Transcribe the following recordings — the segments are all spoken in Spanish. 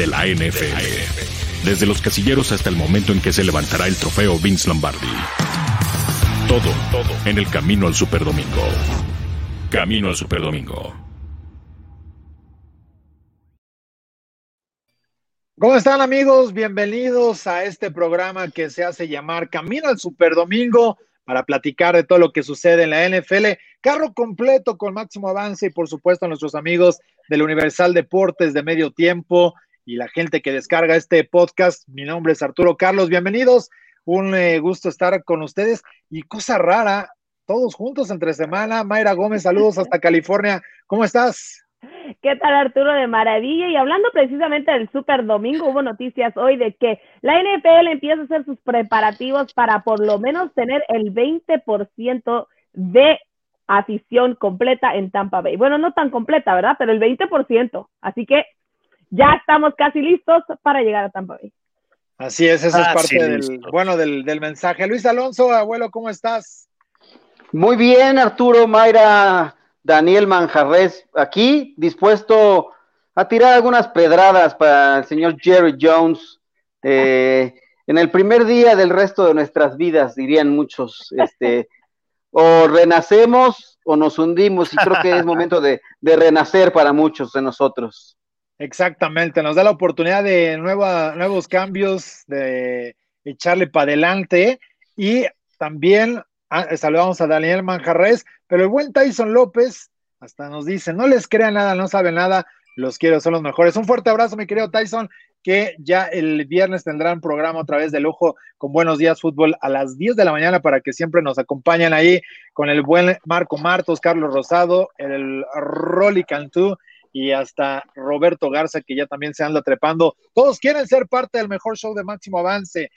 de la NFL. Desde los casilleros hasta el momento en que se levantará el trofeo Vince Lombardi. Todo, todo en el camino al Superdomingo. Camino al Superdomingo. ¿Cómo están amigos? Bienvenidos a este programa que se hace llamar Camino al Superdomingo para platicar de todo lo que sucede en la NFL. Carro completo con máximo avance y por supuesto a nuestros amigos del Universal Deportes de Medio Tiempo y la gente que descarga este podcast. Mi nombre es Arturo Carlos, bienvenidos. Un eh, gusto estar con ustedes y cosa rara, todos juntos entre semana. Mayra Gómez, saludos hasta California. ¿Cómo estás? ¿Qué tal Arturo de maravilla? Y hablando precisamente del Super Domingo, hubo noticias hoy de que la NFL empieza a hacer sus preparativos para por lo menos tener el 20% de afición completa en Tampa Bay. Bueno, no tan completa, ¿verdad? Pero el 20%. Así que ya estamos casi listos para llegar a Tampa Bay. Así es, eso es parte del, bueno, del, del mensaje. Luis Alonso, abuelo, ¿cómo estás? Muy bien, Arturo, Mayra, Daniel Manjarres, aquí dispuesto a tirar algunas pedradas para el señor Jerry Jones. Eh, en el primer día del resto de nuestras vidas, dirían muchos, este, o renacemos o nos hundimos, y creo que es momento de, renacer para muchos de nosotros. Exactamente, nos da la oportunidad de nuevos cambios, de echarle para adelante y también ah, saludamos a Daniel Manjarres, pero el buen Tyson López hasta nos dice, no les crea nada, no sabe nada, los quiero, son los mejores. Un fuerte abrazo, mi querido Tyson, que ya el viernes tendrán programa otra vez de lujo con Buenos Días Fútbol a las 10 de la mañana para que siempre nos acompañen ahí con el buen Marco Martos, Carlos Rosado, el Rolly Cantú y hasta Roberto Garza, que ya también se anda trepando. Todos quieren ser parte del mejor show de máximo avance.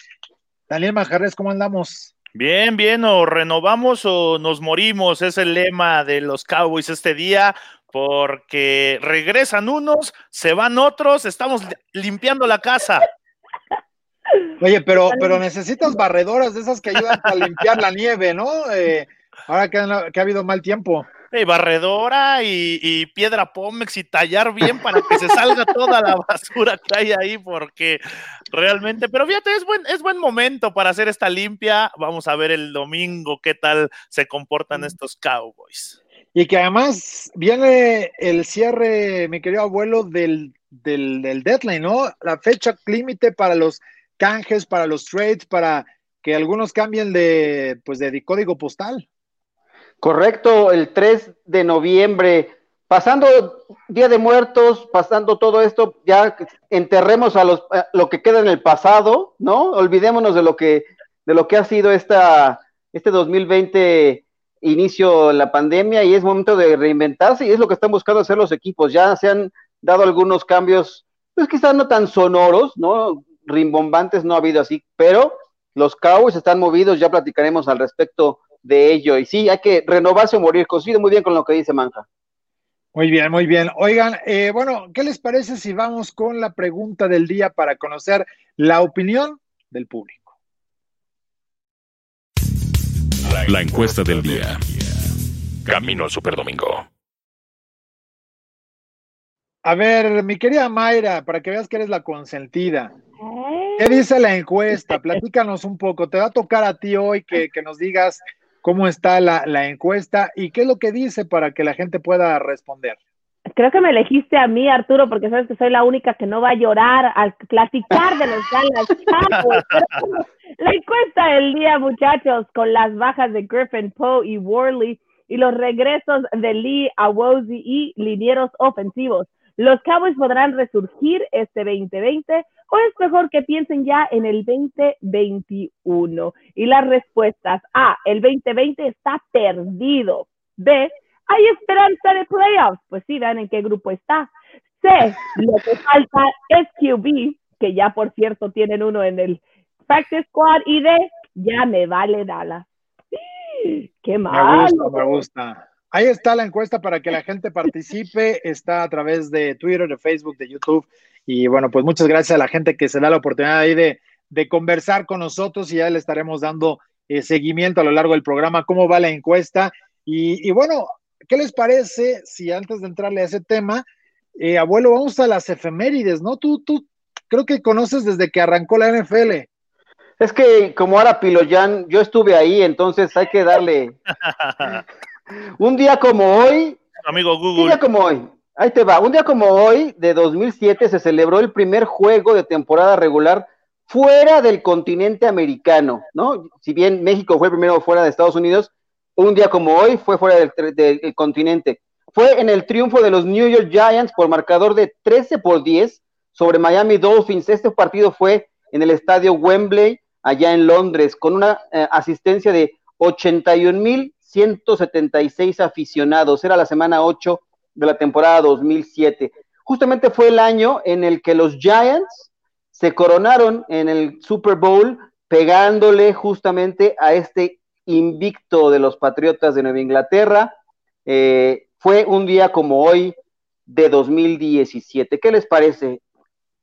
Daniel Majarres, ¿cómo andamos? Bien, bien, o renovamos o nos morimos, es el lema de los Cowboys este día, porque regresan unos, se van otros, estamos limpiando la casa. Oye, pero, pero necesitas barredoras de esas que ayudan a limpiar la nieve, ¿no? Eh, ahora que ha habido mal tiempo barredora y, piedra pómex y tallar bien para que se salga toda la basura que hay ahí, porque realmente, pero fíjate, es buen, es buen momento para hacer esta limpia. Vamos a ver el domingo qué tal se comportan mm. estos Cowboys. Y que además viene el cierre, mi querido abuelo, del, del, del deadline, ¿no? La fecha límite para los canjes, para los trades, para que algunos cambien de, pues, de código postal. Correcto, el 3 de noviembre, pasando Día de Muertos, pasando todo esto, ya enterremos a los, lo que queda en el pasado, ¿no? Olvidémonos de lo que, de lo que ha sido esta, este 2020 inicio la pandemia y es momento de reinventarse y es lo que están buscando hacer los equipos. Ya se han dado algunos cambios, pues quizás no tan sonoros, ¿no? Rimbombantes no ha habido así, pero los Cowboys están movidos, ya platicaremos al respecto de ello. Y sí, hay que renovarse o morir. Coincido muy bien con lo que dice Manja. Muy bien, muy bien. Oigan, eh, bueno, ¿qué les parece si vamos con la pregunta del día para conocer la opinión del público? La encuesta del día. Camino al Superdomingo. A ver, mi querida Mayra, para que veas que eres la consentida. ¿Qué dice la encuesta? Platícanos un poco. Te va a tocar a ti hoy que, que nos digas cómo está la, encuesta y qué es lo que dice para que la gente pueda responder. Creo que me elegiste a mí, Arturo, porque sabes que soy la única que no va a llorar al platicar de los Dallas La encuesta del día, muchachos, con las bajas de Griffin, Poe y Worley y los regresos de Lee, Awozi y linieros ofensivos. ¿Los Cowboys podrán resurgir este 2020 o es mejor que piensen ya en el 2021? Y las respuestas, A, el 2020 está perdido. B, hay esperanza de playoffs. Pues sí, vean en qué grupo está. C, lo que falta es QB, que ya por cierto tienen uno en el practice squad. Y D, ya me vale Dallas. Qué mal. Me gusta, me gusta. Ahí está la encuesta para que la gente participe. Está a través de Twitter, de Facebook, de YouTube. Y bueno, pues muchas gracias a la gente que se da la oportunidad ahí de, conversar con nosotros y ya le estaremos dando eh, seguimiento a lo largo del programa, cómo va la encuesta. Y, bueno, ¿qué les parece si antes de entrarle a ese tema, eh, abuelo, vamos a las efemérides, ¿no? Tú, tú creo que conoces desde que arrancó la NFL. Es que como ahora Piloyan, yo estuve ahí, entonces hay que darle un día como hoy. Amigo Un Google. día como hoy, ahí te va. Un día como hoy, de 2007, se celebró el primer juego de temporada regular fuera del continente americano, ¿no? Si bien México fue el primero fuera de Estados Unidos, un día como hoy fue fuera del, del- del continente. Fue en el triunfo de los New York Giants por marcador de 13 por 10 sobre Miami Dolphins. Este partido fue en el estadio Wembley, allá en Londres, con una eh, asistencia de 81.176 aficionados. Era la semana 8 de la temporada 2007. Justamente fue el año en el que los Giants se coronaron en el Super Bowl, pegándole justamente a este invicto de los Patriotas de Nueva Inglaterra. Eh, fue un día como hoy de 2017. ¿Qué les parece?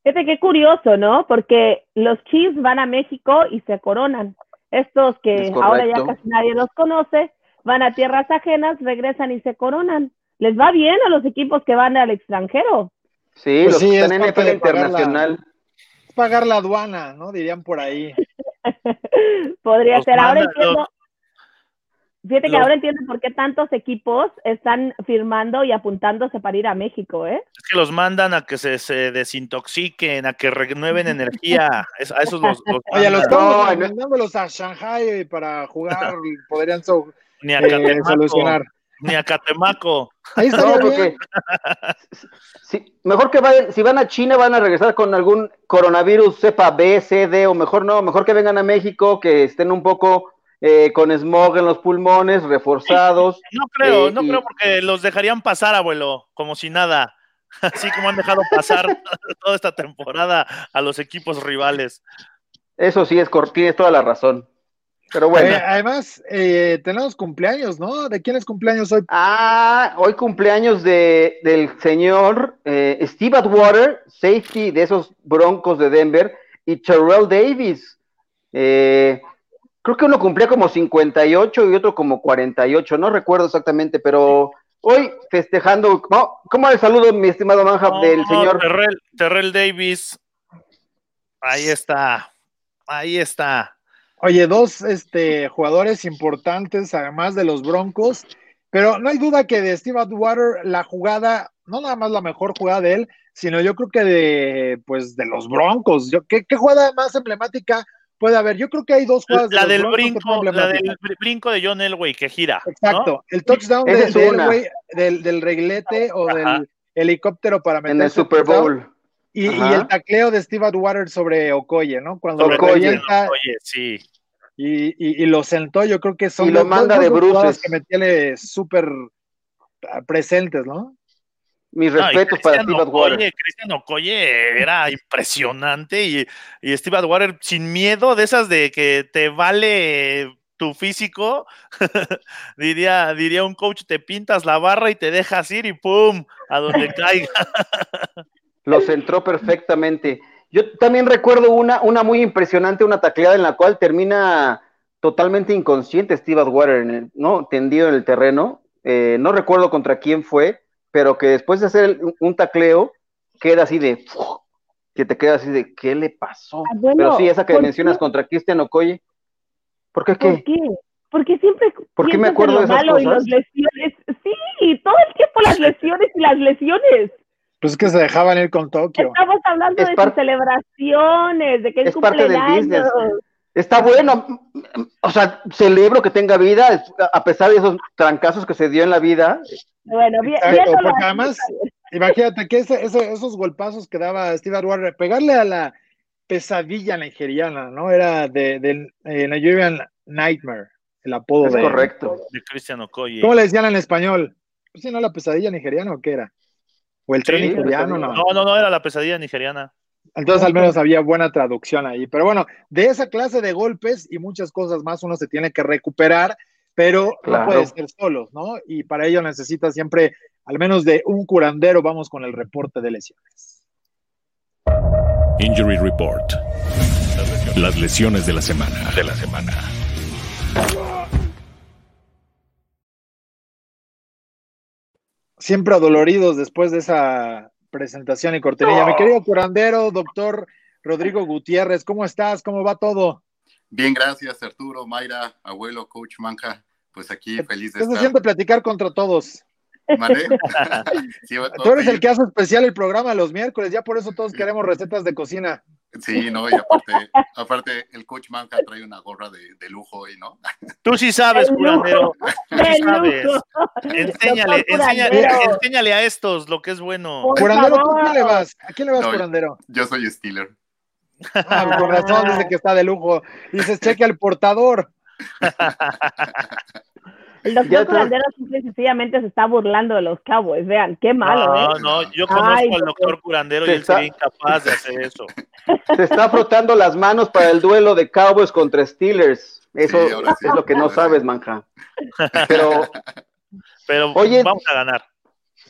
Fíjate qué curioso, ¿no? Porque los Chiefs van a México y se coronan. Estos que Es ahora ya casi nadie los conoce, van a tierras ajenas, regresan y se coronan. Les va bien a los equipos que van al extranjero. Sí, Pues los sí, que es están en NFL la- internacional. Pagar la aduana, ¿no? Dirían por ahí. Podría Los ser. Ahora manda- entiendo. Fíjate que los- ahora entiendo por qué tantos equipos están firmando y apuntándose para ir a México, ¿eh? Es que los mandan a que se, se desintoxiquen, a que renueven energía. Es- a esos los, los Oye, los estamos no. mandándolos a Shanghai para jugar, podrían so- ni a eh, Catemaco, solucionar. ni a Catemaco. Ahí No, estaría bien. porque si- mejor que vayan, si van a China van a regresar con algún coronavirus cepa B, C, D, o mejor no, mejor que vengan a México, que estén un poco eh, con smog en los pulmones, reforzados. No creo, Eh, no y- creo porque los dejarían pasar, abuelo, como si nada. Así como han dejado pasar toda esta temporada a los equipos rivales. Eso sí, es tienes toda la razón. Pero bueno. Eh, además, eh, tenemos cumpleaños, ¿no? ¿De quién es cumpleaños hoy? Ah, hoy cumpleaños de, del señor eh, Steve Atwater, safety de esos Broncos de Denver, y Terrell Davis. Eh, creo que uno cumplía como 58 y otro como 48, no recuerdo exactamente, pero hoy festejando. ¿Cómo, cómo el saludo, mi estimado Manja, No, del señor? Terrell, Terrell Davis. Ahí está. Ahí está. Oye, dos este, jugadores importantes, además de los Broncos, pero no hay duda que de Steve Atwater la jugada, no nada más la mejor jugada de él, sino yo creo que de, pues, de los Broncos. Yo, ¿qué, qué jugada más emblemática puede haber? Yo creo que hay dos jugadas de La los del brinco, la del br- brinco de John Elway que gira. ¿no? Exacto, el touchdown de- de. Elway, del, del reglete o Ajá. del helicóptero para meter En el Super Bowl. Y, el tacleo de Steve Atwater sobre Okoye, ¿no? Cuando lo Okoye. revienta Oye, sí. y, y- y lo sentó, yo creo que son Y lo dos- manda dos de bruces. que me tiene súper ah, presentes, ¿no? Mis No, respetos para Steve Atwater. Okoye, Cristian Okoye era impresionante y, y Steve Atwater sin miedo de esas de que te vale tu físico, diría, diría un coach, te pintas la barra y te dejas ir y ¡pum! a donde caiga. Lo centró perfectamente. Yo también recuerdo una, una muy impresionante, una tacleada en la cual termina totalmente inconsciente Steve Atwater, en el- ¿no? Tendido en el terreno. Eh, no recuerdo contra quién fue, pero que después de hacer un, tacleo, queda así de. que te queda así de, ¿qué le pasó? Ah, pero sí, esa que ¿por mencionas qué? contra Cristian Okoye. ¿Por qué ¿Por qué? qué? Porque siempre ¿Por qué me acuerdo de esas malo y las lesiones. Sí, todo el tiempo las lesiones y las lesiones. Pues es que se dejaban ir con Tokio. Estamos hablando Es de sus celebraciones, de que él es cumple parte del años. business. Está bueno, o sea, celebro que tenga vida, a pesar de esos trancazos que se dio en la vida. Bueno, Exacto, viéndolo porque así, además- Imagínate que ese- ese- esos golpazos que daba Steve Atwater, pegarle a la pesadilla nigeriana, ¿no? Era de, del eh, Nigerian Nightmare, el apodo Es de correcto. De Cristian Okoye. ¿Cómo le decían en español? Pues sí, ¿no? La pesadilla nigeriana o qué era? O el tren Sí, nigeriano, no. No, no, no, era la pesadilla nigeriana. Entonces al menos había buena traducción ahí. Pero bueno, de esa clase de golpes y muchas cosas más uno se tiene que recuperar, pero Claro. no puede ser solos, ¿no? Y para ello necesita siempre al menos de un curandero. Vamos con el reporte de lesiones. Injury Report. Las lesiones de la semana. De la semana. Siempre adoloridos después de esa presentación y cortinilla. Mi querido curandero, doctor Rodrigo Gutiérrez, ¿cómo estás? ¿Cómo va todo? Bien, gracias Arturo, Mayra, abuelo, coach Manja. Pues aquí feliz de estar. Se siente platicar contra todos. Tú eres el que hace especial el programa los miércoles, ya por eso todos queremos recetas de cocina. Sí, no, y aparte, aparte el coach Manca trae una gorra de, de lujo hoy, ¿no? Tú sí sabes, curandero. Tú sí sabes. Enséñale, enséñale, enséñale, a estos lo que es bueno. Curandero, ¿tú quién le vas? ¿A quién le vas, curandero? Yo soy Steeler. Ah, con razón, dice que está de lujo. Dices, cheque al portador. El doctor Curandero simple sencillamente se está burlando de los Cowboys. Vean, qué malo, no, ¿eh? No, yo conozco al doctor Curandero y él sería incapaz de hacer eso. Se está frotando las manos para el duelo de Cowboys contra Steelers. Eso es lo que no sabes, manja. Pero, Pero oye, vamos a ganar.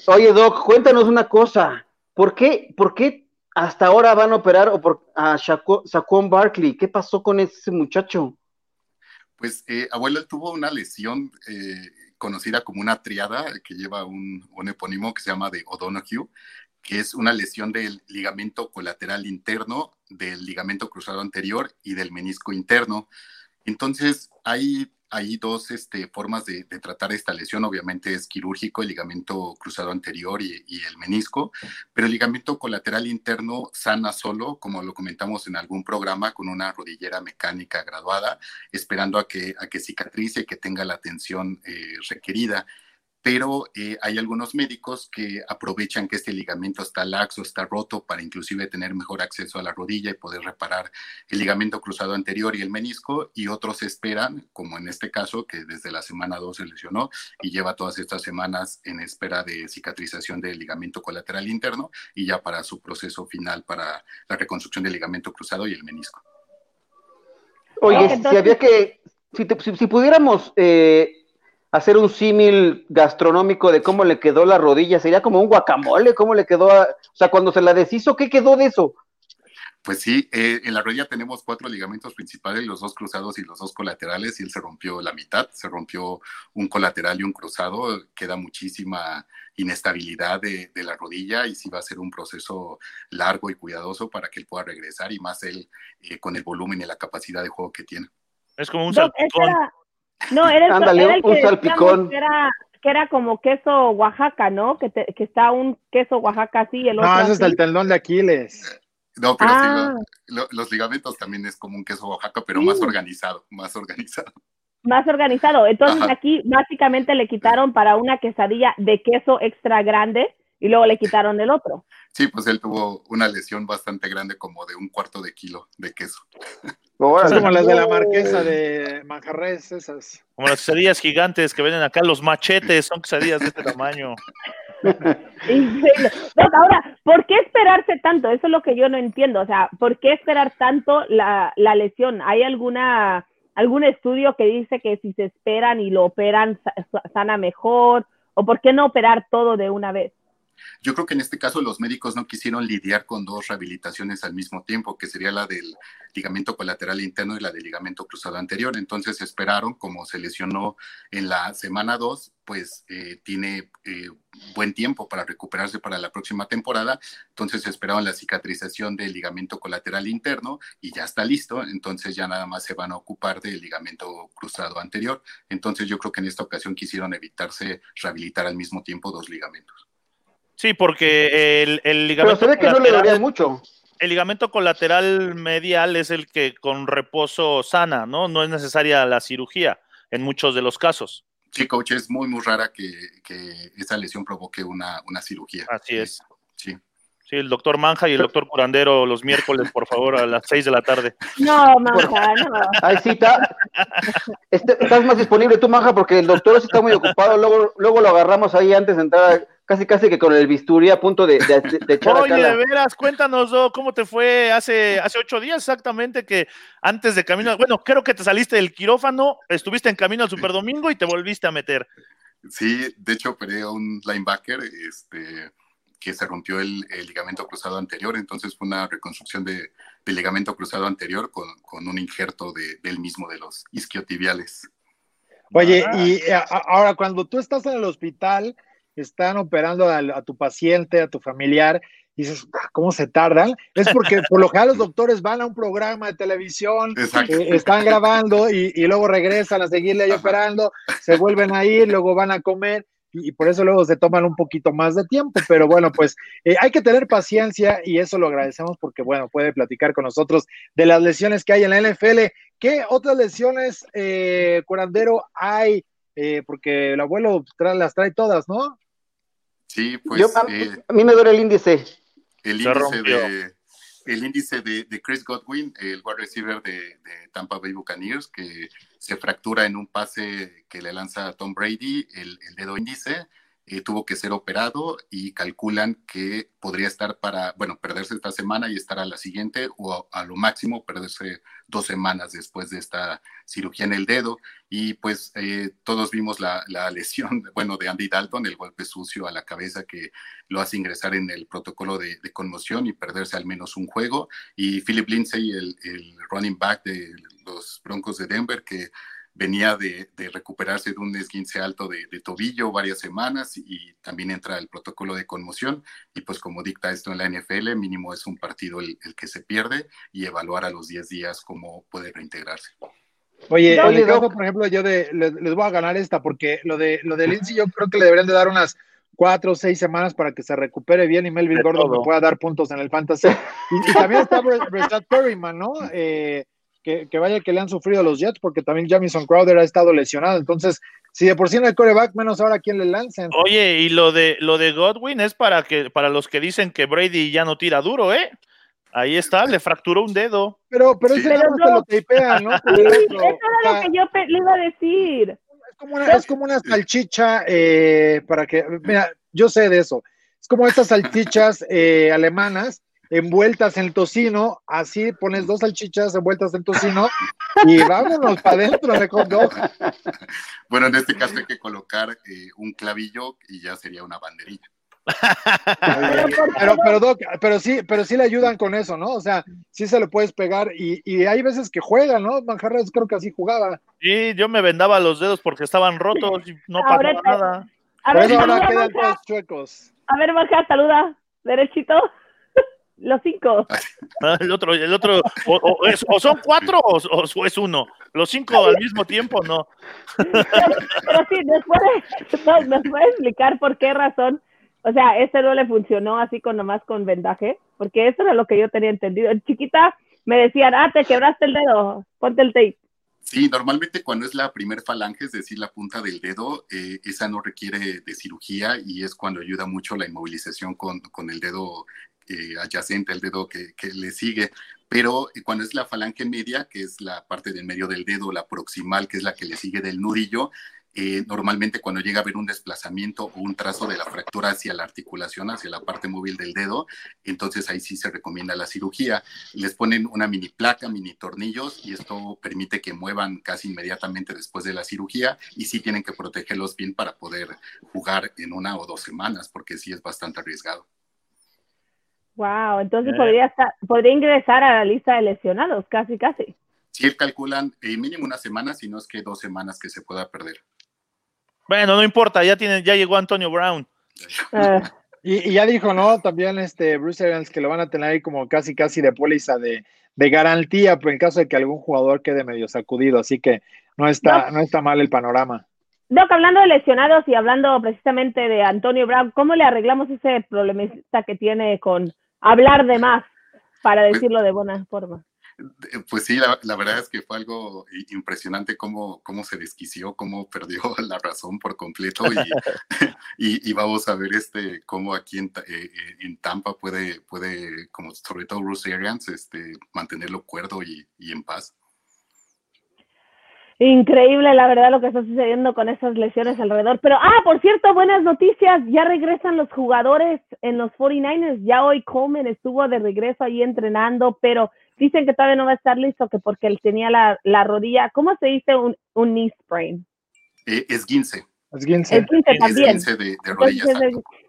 Oye, Doc, cuéntanos una cosa. ¿Por qué, por qué hasta ahora van a operar a Saquon Barkley? ¿Qué pasó con ese muchacho? Pues eh, abuelo tuvo una lesión eh, conocida como una triada que lleva un, un, epónimo que se llama de O'Donoghue, que es una lesión del ligamento colateral interno, del ligamento cruzado anterior y del menisco interno. Entonces, hay hay dos este, formas de, tratar esta lesión. Obviamente es quirúrgico, el ligamento cruzado anterior y, el menisco, pero el ligamento colateral interno sana solo, como lo comentamos en algún programa, con una rodillera mecánica graduada, esperando a que, a que cicatrice y que tenga la atención eh, requerida pero eh, hay algunos médicos que aprovechan que este ligamento está laxo, está roto, para inclusive tener mejor acceso a la rodilla y poder reparar el ligamento cruzado anterior y el menisco, y otros esperan, como en este caso, que desde la semana 2 se lesionó y lleva todas estas semanas en espera de cicatrización del ligamento colateral interno y ya para su proceso final para la reconstrucción del ligamento cruzado y el menisco. Oye, si había que, si, pudiéramos... Eh hacer un símil gastronómico de cómo le quedó la rodilla, sería como un guacamole, cómo le quedó, o sea, cuando se la deshizo, ¿qué quedó de eso? Pues sí, eh, en la rodilla tenemos cuatro ligamentos principales, los dos cruzados y los dos colaterales, y él se rompió la mitad, se rompió un colateral y un cruzado, queda muchísima inestabilidad de, la rodilla y sí va a ser un proceso largo y cuidadoso para que él pueda regresar y más él eh, con el volumen y la capacidad de juego que tiene. Es como un salpicón. No, era el, que salpicón. Que era, que era como queso Oaxaca, ¿no? Que, que está un queso Oaxaca así. El no, ese es el tendón de Aquiles. No, pero sí, ah. los ligamentos también es como un queso Oaxaca, pero más organizado, más organizado. Más organizado. Entonces aquí básicamente le quitaron para una quesadilla de queso extra grande y luego le quitaron el otro. Sí, pues él tuvo una lesión bastante grande, como de un cuarto de kilo de queso. Es como las de la marquesa de Manjarres, esas. Como las quesadillas gigantes que venden acá, los machetes, son quesadillas de este tamaño. ahora, ¿por qué esperarse tanto? Eso es lo que yo no entiendo. O sea, ¿por qué esperar tanto la, la lesión? ¿Hay alguna algún estudio que dice que si se esperan y lo operan sana mejor? ¿O por qué no operar todo de una vez? Yo creo que en este caso los médicos no quisieron lidiar con dos rehabilitaciones al mismo tiempo, que sería la del ligamento colateral interno y la del ligamento cruzado anterior. Entonces esperaron, como se lesionó en la semana 2, pues eh, tiene eh, buen tiempo para recuperarse para la próxima temporada. Entonces esperaron la cicatrización del ligamento colateral interno y ya está listo. Entonces ya nada más se van a ocupar del ligamento cruzado anterior. Entonces yo creo que en esta ocasión quisieron evitarse rehabilitar al mismo tiempo dos ligamentos. Sí, porque el, el ligamento. Pero se ve que no le daría mucho. El ligamento colateral medial es el que con reposo sana, ¿no? No es necesaria la cirugía en muchos de los casos. Sí, coach, es muy, muy rara que, que esa lesión provoque una, una cirugía. Así es. Sí. Sí, el doctor Manja y el doctor Curandero los miércoles, por favor, a las seis de la tarde. No, Manja, no. Ay, sí, está, este, estás más disponible tú, Manja, porque el doctor está muy ocupado. Luego, luego lo agarramos ahí antes de entrar casi casi que con el bisturí a punto de, de, echar Oye, de veras, cuéntanos, ¿cómo te fue hace, hace ocho días exactamente que antes de camino, bueno, creo que te saliste del quirófano, estuviste en camino al Superdomingo y te volviste a meter. Sí, de hecho operé a un linebacker, este, que se rompió el, ligamento cruzado anterior, entonces fue una reconstrucción de, del ligamento cruzado anterior con, con un injerto de, del mismo de los isquiotibiales. Oye, y ahora cuando tú estás en el hospital, están operando a, tu paciente, a tu familiar, y dices, ah, ¿cómo se tardan? Es porque por lo general los doctores van a un programa de televisión, eh, están grabando y, luego regresan a seguirle ahí operando, se vuelven a ir, luego van a comer y, por eso luego se toman un poquito más de tiempo, pero bueno, pues eh, hay que tener paciencia y eso lo agradecemos porque, bueno, puede platicar con nosotros de las lesiones que hay en la NFL. ¿Qué otras lesiones, eh, curandero, hay? Eh, porque el abuelo las trae todas, ¿no? Sí, pues. Eh, a, mí me duele el índice. El índice de el índice de, Chris Godwin, el wide receiver de, Tampa Bay Buccaneers, que se fractura en un pase que le lanza Tom Brady, el, el dedo índice, eh, tuvo que ser operado y calculan que podría estar para, bueno, perderse esta semana y estar a la siguiente o a, lo máximo perderse dos semanas después de esta cirugía en el dedo. Y pues eh, todos vimos la, lesión, bueno, de Andy Dalton, el golpe sucio a la cabeza que lo hace ingresar en el protocolo de, conmoción y perderse al menos un juego. Y Philip Lindsay, el, el running back de los Broncos de Denver, que venía de, recuperarse de un esguince alto de, tobillo varias semanas y también entra el protocolo de conmoción y pues como dicta esto en la NFL, mínimo es un partido el, que se pierde y evaluar a los 10 días cómo puede reintegrarse. Oye, por ejemplo, yo les, voy a ganar esta porque lo de lo de Lindsay yo creo que le deberían de dar unas cuatro o seis semanas para que se recupere bien y Melvin Gordon me pueda dar puntos en el fantasy. Y, también está Brad Perryman, ¿no? Eh, que, vaya que le han sufrido los Jets, porque también Jamison Crowder ha estado lesionado. Entonces, si de por sí no hay coreback, menos ahora quién le lancen. Oye, y lo de lo de Godwin es para que para los que dicen que Brady ya no tira duro, ¿eh? Ahí está, le fracturó un dedo. Pero, pero ese no. lo tapean, ¿no? eso era lo que yo le iba a decir. Es como una, es como una salchicha eh, para que, mira, yo sé de eso. Es como estas salchichas eh, alemanas envueltas en tocino, así pones dos salchichas envueltas en tocino y vámonos para adentro de hot dog. Bueno, en este caso hay que colocar eh, un clavillo y ya sería una banderilla. pero, pero, pero sí, pero sí le ayudan con eso, ¿no? O sea, sí se le puedes pegar y, y hay veces que juega, ¿no? Manjarres creo que así jugaba. Sí, yo me vendaba los dedos porque estaban rotos y no pasaba nada. A ver, ahora quedan todos chuecos. A ver, saluda, derechito. Los cinco. Ah, el otro, el otro, o, son cuatro o, es uno. Los cinco al mismo tiempo, no. Pero, sí, después ¿nos puede explicar por qué razón? O sea, este no le funcionó así con nomás con vendaje, porque eso era lo que yo tenía entendido. chiquita me decían, ah, te quebraste el dedo, ponte el tape. Sí, normalmente cuando es la primer falange, es decir, la punta del dedo, eh, esa no requiere de cirugía y es cuando ayuda mucho la inmovilización con, con el dedo eh, adyacente al dedo que, le sigue, pero eh, cuando es la falange media, que es la parte del medio del dedo, la proximal, que es la que le sigue del nudillo, eh, normalmente cuando llega a haber un desplazamiento o un trazo de la fractura hacia la articulación, hacia la parte móvil del dedo, entonces ahí sí se recomienda la cirugía. Les ponen una mini placa, mini tornillos y esto permite que muevan casi inmediatamente después de la cirugía y sí tienen que protegerlos bien para poder jugar en una o dos semanas porque sí es bastante arriesgado. Wow, entonces podría, podría ingresar a la lista de lesionados, casi, casi. Sí, calculan eh, mínimo una semana, si no es que dos semanas que se pueda perder. Bueno, no importa, ya tiene, ya llegó Antonio Brown. Y, ya dijo, ¿no? También este Bruce Evans que lo van a tener ahí como casi, casi de póliza de, garantía, en caso de que algún jugador quede medio sacudido, así que no está, no está mal el panorama. Doc, hablando de lesionados y hablando precisamente de Antonio Brown, ¿cómo le arreglamos ese problemista que tiene con hablar de más, para decirlo de buena forma. Pues sí, la, verdad es que fue algo impresionante cómo, cómo se desquició, cómo perdió la razón por completo y, vamos a ver este cómo aquí en, eh, en, Tampa puede, puede, como sobre todo Bruce Arians, este, mantenerlo cuerdo y, y en paz. Increíble, la verdad, lo que está sucediendo con esas lesiones alrededor. Pero, ah, por cierto, buenas noticias. Ya regresan los jugadores en los 49ers. Ya hoy Coleman estuvo de regreso ahí entrenando, pero dicen que todavía no va a estar listo, que porque él tenía la, la rodilla. ¿Cómo se dice un, un knee sprain? Eh, esguince. Esguince. Esguince también. Esguince de, de rodillas.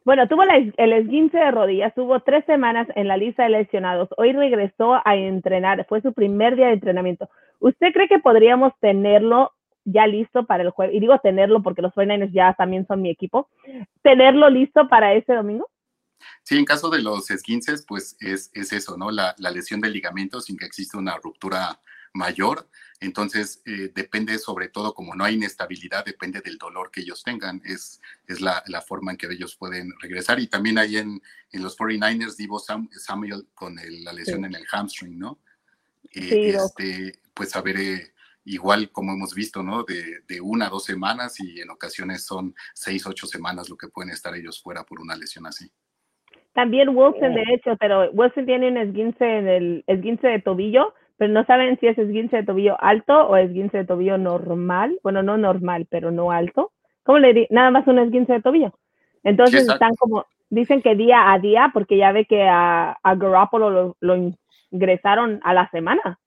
bueno, tuvo el esguince de rodillas, tuvo tres semanas en la lista de lesionados. Hoy regresó a entrenar, fue su primer día de entrenamiento. ¿Usted cree que podríamos tenerlo ya listo para el jueves, y digo tenerlo porque los 49ers ya también son mi equipo, tenerlo listo para ese domingo. Sí, en caso de los esguinces, pues es, es eso, ¿no? La, la, lesión del ligamento sin que exista una ruptura mayor. Entonces, eh, depende sobre todo, como no hay inestabilidad, depende del dolor que ellos tengan. Es, es la, la forma en que ellos pueden regresar. Y también ahí en, en los 49ers, Divo Samuel con el, la lesión sí. en el hamstring, ¿no? Eh, sí, este, pues a ver, eh, igual como hemos visto, ¿no? De, de, una a dos semanas y en ocasiones son seis, ocho semanas lo que pueden estar ellos fuera por una lesión así. También Wilson, de hecho, pero Wilson tiene un esguince en el esguince de tobillo, pero no saben si es esguince de tobillo alto o esguince de tobillo normal. Bueno, no normal, pero no alto. ¿Cómo le di? Nada más un esguince de tobillo. Entonces sí, están como, dicen que día a día, porque ya ve que a, a Garoppolo lo, lo ingresaron a la semana.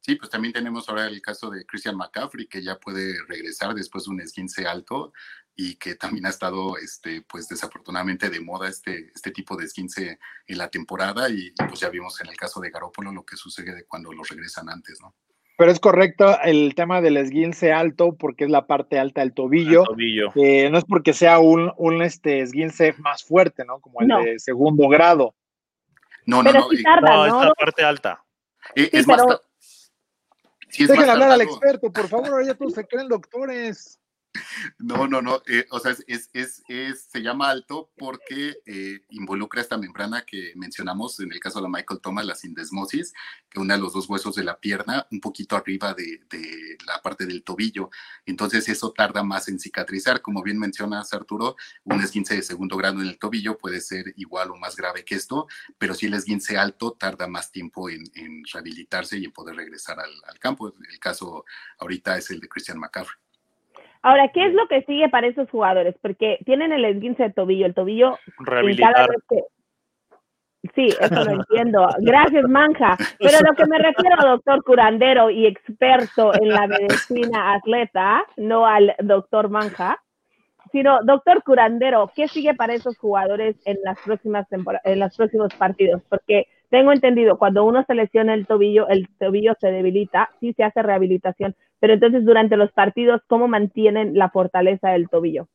Sí, pues también tenemos ahora el caso de Christian McCaffrey, que ya puede regresar después de un esguince alto y que también ha estado, este, pues desafortunadamente de moda este, este tipo de esguince en la temporada y pues ya vimos en el caso de Garópolo lo que sucede de cuando los regresan antes, ¿no? Pero es correcto el tema del esguince alto porque es la parte alta del tobillo. El tobillo. Eh, no es porque sea un, un este, esguince más fuerte, ¿no? Como el no. de segundo grado. No, no, pero no. Sí tarda, no, ¿no? es la parte alta. Eh, Sí, es pero- más, sí es Dejen más hablar al experto, por favor, ahora ya todos se creen doctores. No, no, no. eh, o sea, es, es, es- se llama alto porque eh, involucra esta membrana que mencionamos en el caso de Michael Thomas, la sindesmosis, que une a los dos huesos de la pierna un poquito arriba de, la parte del tobillo. Entonces, eso tarda más en cicatrizar. Como bien mencionas, Arturo, un esguince de segundo grado en el tobillo puede ser igual o más grave que esto, pero si el esguince alto tarda más tiempo en, en rehabilitarse y en poder regresar al, al campo. El caso ahorita es el de Christian McCaffrey. Ahora, ¿qué es lo que sigue para esos jugadores? Porque tienen el esguince de tobillo, el tobillo Rehabilitar. Sí, eso lo entiendo. Gracias, Manja. Pero lo que me refiero, doctor curandero y experto en la medicina atleta, no al doctor Manja, sino doctor curandero, ¿qué sigue para esos jugadores en las próximas en los próximos partidos? Porque tengo entendido, cuando uno se lesiona el tobillo, el tobillo se debilita, sí se hace rehabilitación, pero entonces durante los partidos, ¿cómo mantienen la fortaleza del tobillo?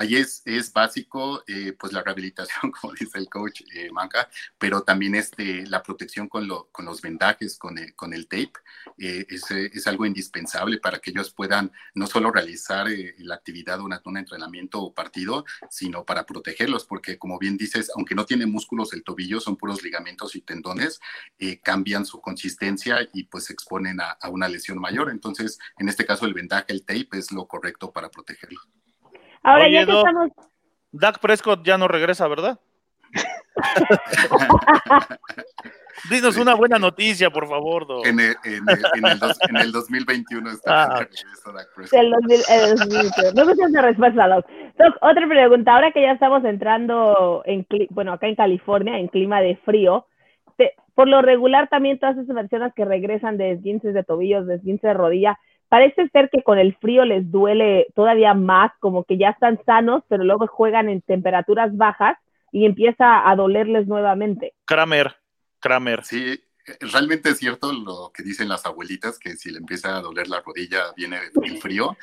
Ahí es, es básico, eh, pues la rehabilitación, como dice el coach eh, Manca, pero también este, la protección con, lo, con los vendajes, con el, con el tape, eh, es, es, algo indispensable para que ellos puedan no solo realizar eh, la actividad durante un entrenamiento o partido, sino para protegerlos, porque como bien dices, aunque no tiene músculos el tobillo, son puros ligamentos y tendones, cambian su consistencia y pues se exponen a, a una lesión mayor. Entonces, en este caso, el vendaje, el tape, es lo correcto para protegerlos. Ahora, Oye, ya que estamos... Dak Prescott ya no regresa, ¿verdad? Dinos una buena noticia, por favor, Doc. En el, en el, en el, dos, en el 2021 está Ah. de regreso Dak Prescott. El 2000, el 2000. Me gusta esa respuesta, Doc. Doc, otra pregunta. Ahora que ya estamos entrando, en, cli- bueno, acá en California, en clima de frío, te- por lo regular también todas esas personas que regresan de esguinces de tobillos, de esguinces de rodilla, parece ser que con el frío les duele todavía más, como que ya están sanos, pero luego juegan en temperaturas bajas y empieza a dolerles nuevamente. Kramer, Kramer. Sí, realmente es cierto lo que dicen las abuelitas, que si le empieza a doler la rodilla viene el frío.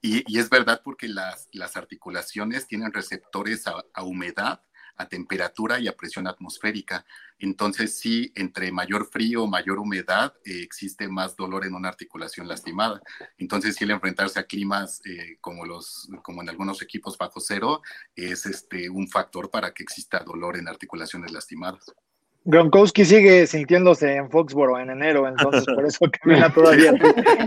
Y, y es verdad porque las, las articulaciones tienen receptores a, a humedad a temperatura y a presión atmosférica. Entonces, sí, entre mayor frío, mayor humedad, eh, existe más dolor en una articulación lastimada. Entonces, sí, el enfrentarse a climas eh, como, los, como en algunos equipos bajo cero es este, un factor para que exista dolor en articulaciones lastimadas. Gronkowski sigue sintiéndose en Foxboro en enero, entonces por eso camina todavía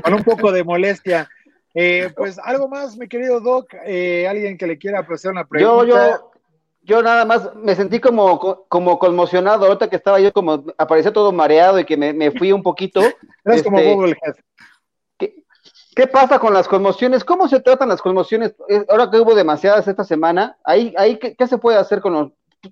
con un poco de molestia. Eh, pues algo más, mi querido Doc, eh, alguien que le quiera hacer una pregunta. Yo, yo, yo nada más me sentí como, como conmocionado ahorita que estaba yo como, aparecía todo mareado y que me, me fui un poquito. Eres como Este, Bubblehead. ¿Qué, ¿Qué pasa con las conmociones? ¿Cómo se tratan las conmociones? Ahora que hubo demasiadas esta semana, ahí, ahí ¿qué, qué se puede hacer con los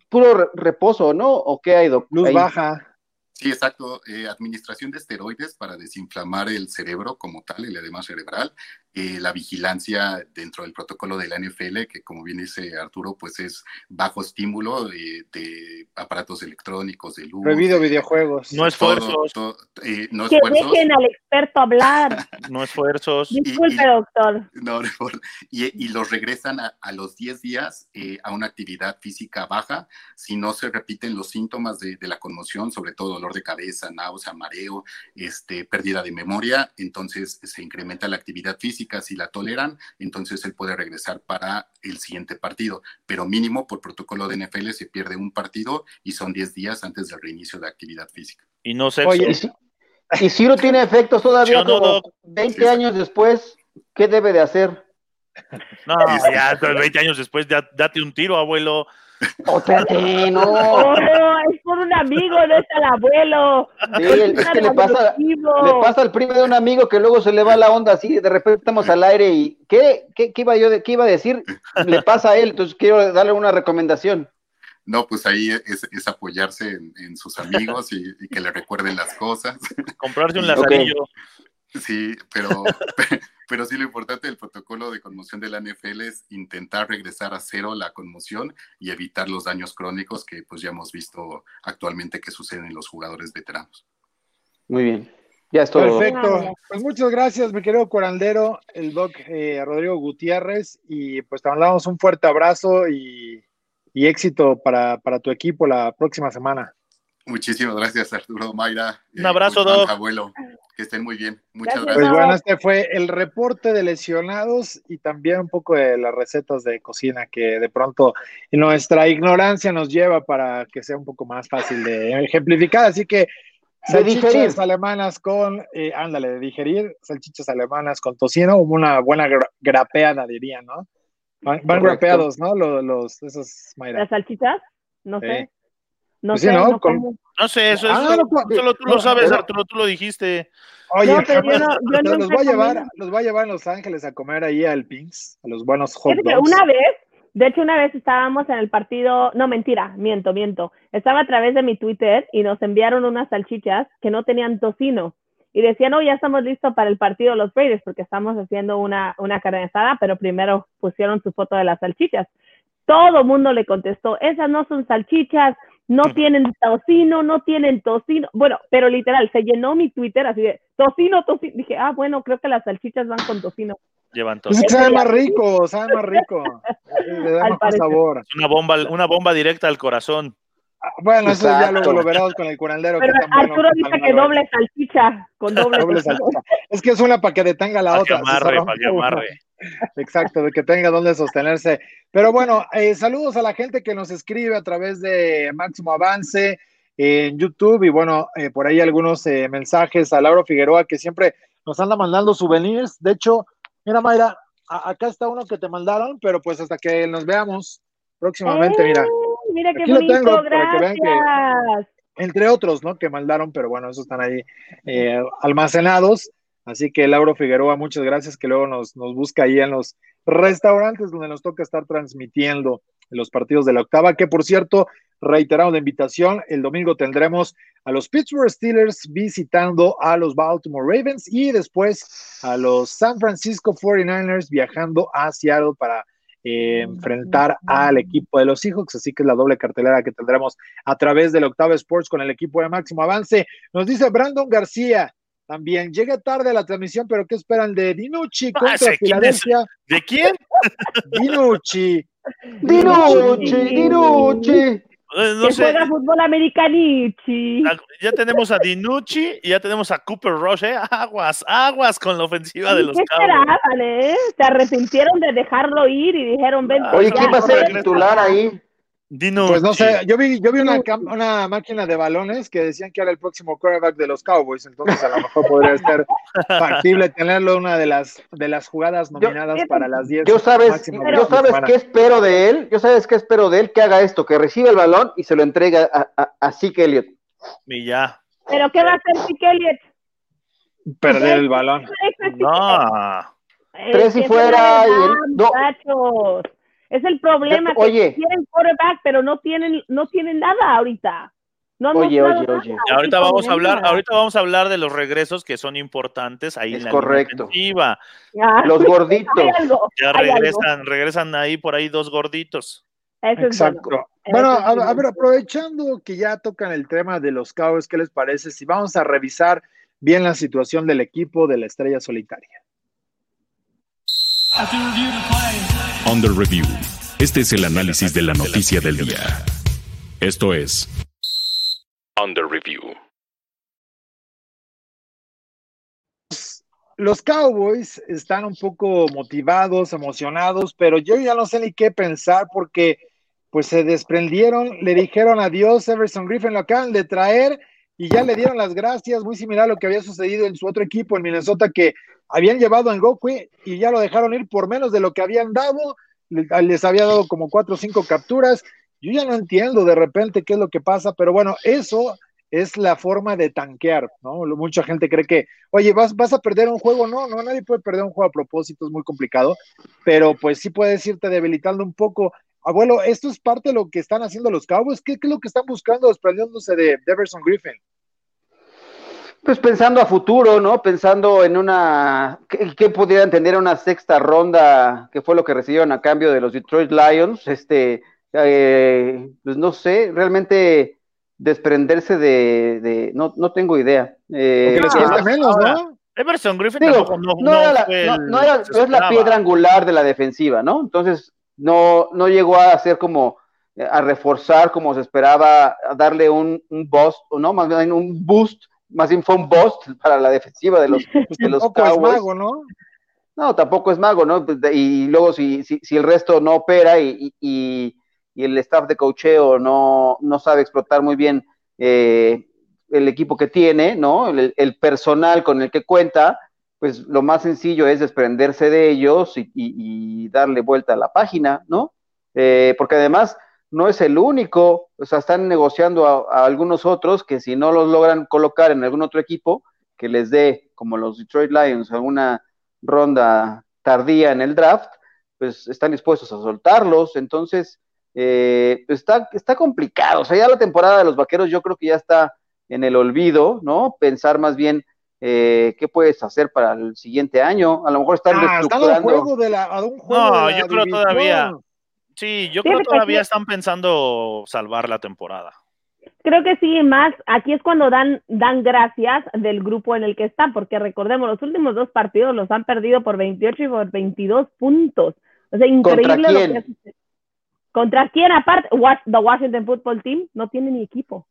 puro re- reposo, ¿no? ¿O qué hay, Doc? Luz Ahí. baja. Sí, exacto. Eh, administración de esteroides para desinflamar el cerebro como tal, el edema cerebral. Eh, la vigilancia dentro del protocolo de la NFL, que como bien dice Arturo, pues es bajo estímulo de, de aparatos electrónicos, de luz. Prohibido videojuegos. No esfuerzos. todo- eh, no Que esfuerzos. dejen al experto hablar. No esfuerzos. Disculpe, y- doctor. No, no, por- y, y los regresan a, a los 10 días eh, a una actividad física baja si no se repiten los síntomas de, de la conmoción, sobre todo dolor de cabeza, náusea, mareo, este, pérdida de memoria, entonces se incrementa la actividad física. Si la toleran, entonces él puede regresar para el siguiente partido, pero mínimo por protocolo de NFL se pierde un partido y son 10 días antes del reinicio de actividad física. Y no sexo. Oye, Y si, y si uno tiene efectos todavía no, como Doc. 20 Sí, años después, ¿qué debe de hacer? No, ya 20 años después, date un tiro, abuelo. Oh, espérate, no. Un amigo, no es el abuelo. Sí, el- es que le pasa, le pasa al primo de un amigo que luego se le va la onda así, de repente estamos al aire y ¿qué, qué, qué iba yo de, qué iba a decir? Le pasa a él, entonces quiero darle una recomendación. No, pues ahí es, es apoyarse en, en sus amigos y, y que le recuerden las cosas. Comprarse un lazarillo. Sí, pero, pero sí lo importante del protocolo de conmoción de la NFL es intentar regresar a cero la conmoción y evitar los daños crónicos que pues ya hemos visto actualmente que suceden en los jugadores veteranos. Muy bien, ya es todo. Perfecto. Pues muchas gracias, mi querido curandero, el doc eh, Rodrigo Gutiérrez, y pues te mandamos un fuerte abrazo y, y éxito para, para tu equipo la próxima semana. Muchísimas gracias Arturo, Mayra. Un abrazo, Guzmán, Doc. Abuelo, que estén muy bien. Muchas Gracias, Pues gracias. Doc. bueno, este fue el reporte de lesionados y también un poco de las recetas de cocina que de pronto nuestra ignorancia nos lleva para que sea un poco más fácil de ejemplificar. Así que De digerir. salchichas alemanas con, eh, ándale, de digerir, salchichas alemanas con tocino, una buena gra- grapeada, diría, ¿no? Van, grapeados, ¿no? Los, los esos, Mayra. ¿Las salchichas? No Sí. sé. No Pues sí, ¿no? no Con- como. No sé, eso, Ah, eso- no, no, solo tú no, lo sabes, pero- Arturo, tú lo dijiste. Oye, No, pero yo los voy a llevar, los voy a llevar a Los Ángeles a comer ahí al Pinks, a los buenos hot dogs. una vez, de hecho, una vez estábamos en el partido, no, mentira, miento, miento. Estaba a través de mi Twitter y nos enviaron unas salchichas que no tenían tocino. Y decían, no, ya estamos listos para el partido de los Raiders porque estamos haciendo una, una carne asada, pero primero pusieron su foto de las salchichas. Todo mundo le contestó, esas no son salchichas, no tienen tocino, no tienen tocino. Bueno, pero literal, se llenó mi Twitter así de tocino, tocino. Dije, ah, bueno, creo que las salchichas van con tocino. Llevan Pues que sabe más rico, sabe más rico. Le da Al sabor. Una bomba, una bomba directa al corazón. Ah, Bueno, eso ya luego lo veremos con el curandero. Pero bueno, Arturo dice que doble salchicha, con doble, es. Doble tocino. salchicha. Es que es una para que detenga la Para que otra. se amarre, para que amarre. Exacto, de que tenga donde sostenerse. Pero bueno, eh, saludos a la gente que nos escribe a través de Máximo Avance en YouTube y bueno, eh, por ahí algunos eh, mensajes a Laura Figueroa que siempre nos anda mandando souvenirs. De hecho, mira Mayra, acá está uno que te mandaron, pero pues hasta que nos veamos próximamente, mira, ¡Eh! Mira qué Aquí lo bonito, tengo para que vean que- gracias. entre otros, ¿no? Que mandaron, pero bueno, esos están ahí almacenados. Así que Lauro Figueroa, muchas gracias, que luego nos, busca ahí en los restaurantes donde nos toca estar transmitiendo los partidos de la octava, que por cierto, reiteramos la invitación, el domingo tendremos a los Pittsburgh Steelers visitando a los Baltimore Ravens y después a los San Francisco 49ers viajando a Seattle para eh, enfrentar al equipo de los Seahawks, así que es la doble cartelera que tendremos a través del Octava Sports con el equipo de Máximo Avance. Nos dice Brandon García, también llega tarde a la transmisión, pero ¿qué esperan de Dinucci Ah, contra sé. Filadelfia? ¿De quién? Dinucci. Dinucci, Dinucci. No que sé. juega fútbol americanichi. Ya tenemos a Dinucci y ya tenemos a Cooper Rush, ¿eh? Aguas, aguas con la ofensiva de los ¿Qué Cowboys. esperaban, eh? Se arrepintieron de dejarlo ir y dijeron, ven. Oye, ya, ¿quién va a ser titular ahí? Dinucci. Pues no sé, yo vi, yo vi una, máquina de balones que decían que era el próximo quarterback de los Cowboys, entonces a lo mejor podría ser factible tenerlo una de las de las jugadas nominadas Yo- para las 10. Yo sabes, yo sabes qué espero de él, yo sabes qué espero de él, que haga esto, que reciba el balón y se lo entrega a, a, a Zeke Elliott. Y ya. ¿Pero qué va a hacer Zeke Elliott? Perder el balón. No. Tres y fuera, y el- no. Es el problema, que Oye. tienen quarterback, pero no tienen, no tienen nada ahorita. No Oye, oye, nada. oye. Ahorita vamos a hablar, ahorita vamos a hablar de los regresos que son importantes ahí Es en la correcto. defensiva. Los gorditos. Algo, Ya regresan, regresan ahí por ahí dos gorditos. Eso es Exacto. bueno. A ver, aprovechando que ya tocan el tema de los Cowboys, ¿qué les parece si vamos a revisar bien la situación del equipo de la estrella solitaria? Under Review. Este es el análisis de la noticia del día. Esto es Under Review. Los Cowboys están un poco motivados, emocionados, pero yo ya no sé ni qué pensar porque pues se desprendieron, le dijeron adiós, Everson Griffin lo acaban de traer y ya le dieron las gracias, muy similar a lo que había sucedido en su otro equipo en Minnesota que habían llevado a Goku y ya lo dejaron ir por menos de lo que habían dado, le- les había dado como cuatro o cinco capturas, yo ya no entiendo de repente qué es lo que pasa, pero bueno, eso es la forma de tanquear, ¿no? Mucha gente cree que, oye, ¿vas, vas a perder un juego, no, no, nadie puede perder un juego a propósito, es muy complicado, pero pues sí puedes irte debilitando un poco. Abuelo, esto es parte de lo que están haciendo los Cowboys, ¿qué, qué es lo que están buscando desprendiéndose de Everson Griffin? Pues pensando a futuro, ¿no? Pensando en una. ¿Qué, qué pudieran tener una sexta ronda? que fue lo que recibieron a cambio de los Detroit Lions? Este. eh, pues no sé, realmente desprenderse de. de- no, no tengo idea. Eh, les cuesta menos, ahora, ¿no? Everson Griffin Digo, tampoco no, no, no era fue no- el no era- no es la piedra angular de la defensiva, ¿no? Entonces, no, no llegó a hacer como eh, a reforzar como se esperaba, a darle un, un boost, o no, más bien un boost, más bien fue un boost para la defensiva de los, de los tampoco es mago, ¿no? No, tampoco es mago, ¿no? Pues, Y luego si, si, si el resto no opera y, y- y el staff de cocheo no, no sabe explotar muy bien eh, el equipo que tiene, ¿no? El, el personal con el que cuenta, pues lo más sencillo es desprenderse de ellos y, y- y darle vuelta a la página, ¿no? Eh, porque además no es el único, o sea, están negociando a, a algunos otros que si no los logran colocar en algún otro equipo, que les dé, como los Detroit Lions, alguna ronda tardía en el draft, pues están dispuestos a soltarlos. Entonces, eh, pues está, está complicado. O sea, ya la temporada de los vaqueros yo creo que ya está en el olvido, ¿no? Pensar más bien eh, qué puedes hacer para el siguiente año. A lo mejor están Ah, están a un reestructurando. juego de la, a un juego No, de la yo creo división. todavía. Sí, yo creo que que todavía están pensando salvar la temporada. Creo que sí, más aquí es cuando dan, dan gracias del grupo en el que están, porque recordemos, los últimos dos partidos los han perdido por 28 y por 22 puntos. O sea, increíble ¿Contra lo quién? que hace. ¿Contra quién? Aparte, the Washington Football Team no tiene ni equipo.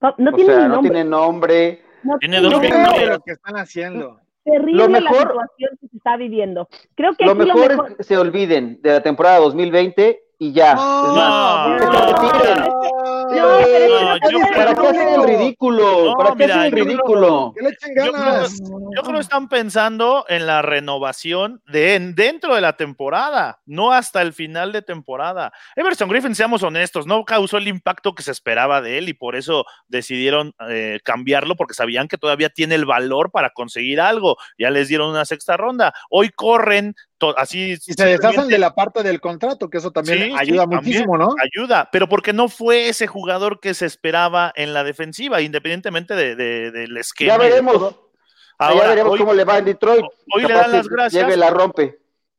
No, no o tiene sea, ni no nombre. tiene nombre. No Tiene dos lo que están haciendo. Terrible Lo la situación que se está viviendo. Creo que Lo aquí mejor, lo mejor... es que se olviden de la temporada 2020 y ya. No, es más, no, que. No, ¿Para qué hacen el ridículo? No, ¿Para qué mira, hacen el ridículo? Que le echen Yo creo, ganas. yo creo que están pensando en la renovación de en- dentro de la temporada, no hasta el final de temporada. Everson Griffin, seamos honestos, no causó el impacto que se esperaba de él y por eso decidieron eh, cambiarlo porque sabían que todavía tiene el valor para conseguir algo. Ya les dieron una sexta ronda. Hoy corren así. Y se deshacen de la parte del contrato, que eso también Sí, sí, ayuda también. muchísimo, ¿no? ayuda, pero porque no fue ese jugador que se esperaba en la defensiva, independientemente de, de- del esquema. Ya veremos. todo. ya Ahora, veremos hoy- cómo le va en Detroit. hoy le dan las gracias. La rompe.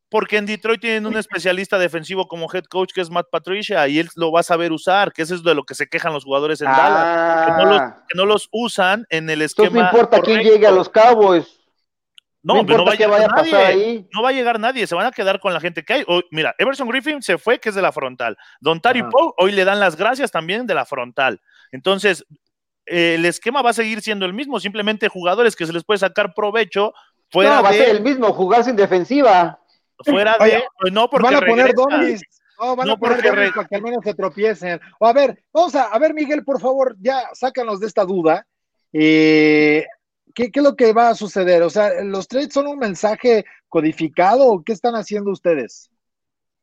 porque en Detroit tienen un especialista defensivo como head coach que es Matt Patricia y él lo va a saber usar, que eso es de lo que se quejan los jugadores en Dallas, que no, los, Ah, que no los usan en el entonces esquema. no importa quién llegue a los Cowboys. No, No, pero no va a llegar vaya a nadie. ahí. No va a llegar nadie, se van a quedar con la gente que hay. Hoy- mira, Everson Griffin se fue, que es de la frontal. Don Tari. Poe, hoy le dan las gracias también de la frontal. Entonces, eh, el esquema va a seguir siendo el mismo, simplemente jugadores que se les puede sacar provecho fuera no, va a ser el mismo, jugar sin defensiva. Fuera Oye, de. pues no, porque Van a poner domis. No, van No, a poner porque domis re- para que al menos se tropiecen. O a ver, vamos a, a ver, Miguel, por favor, ya sácanos de esta duda. Eh, ¿qué, ¿Qué es lo que va a suceder? O sea, ¿los trades son un mensaje codificado o qué están haciendo ustedes?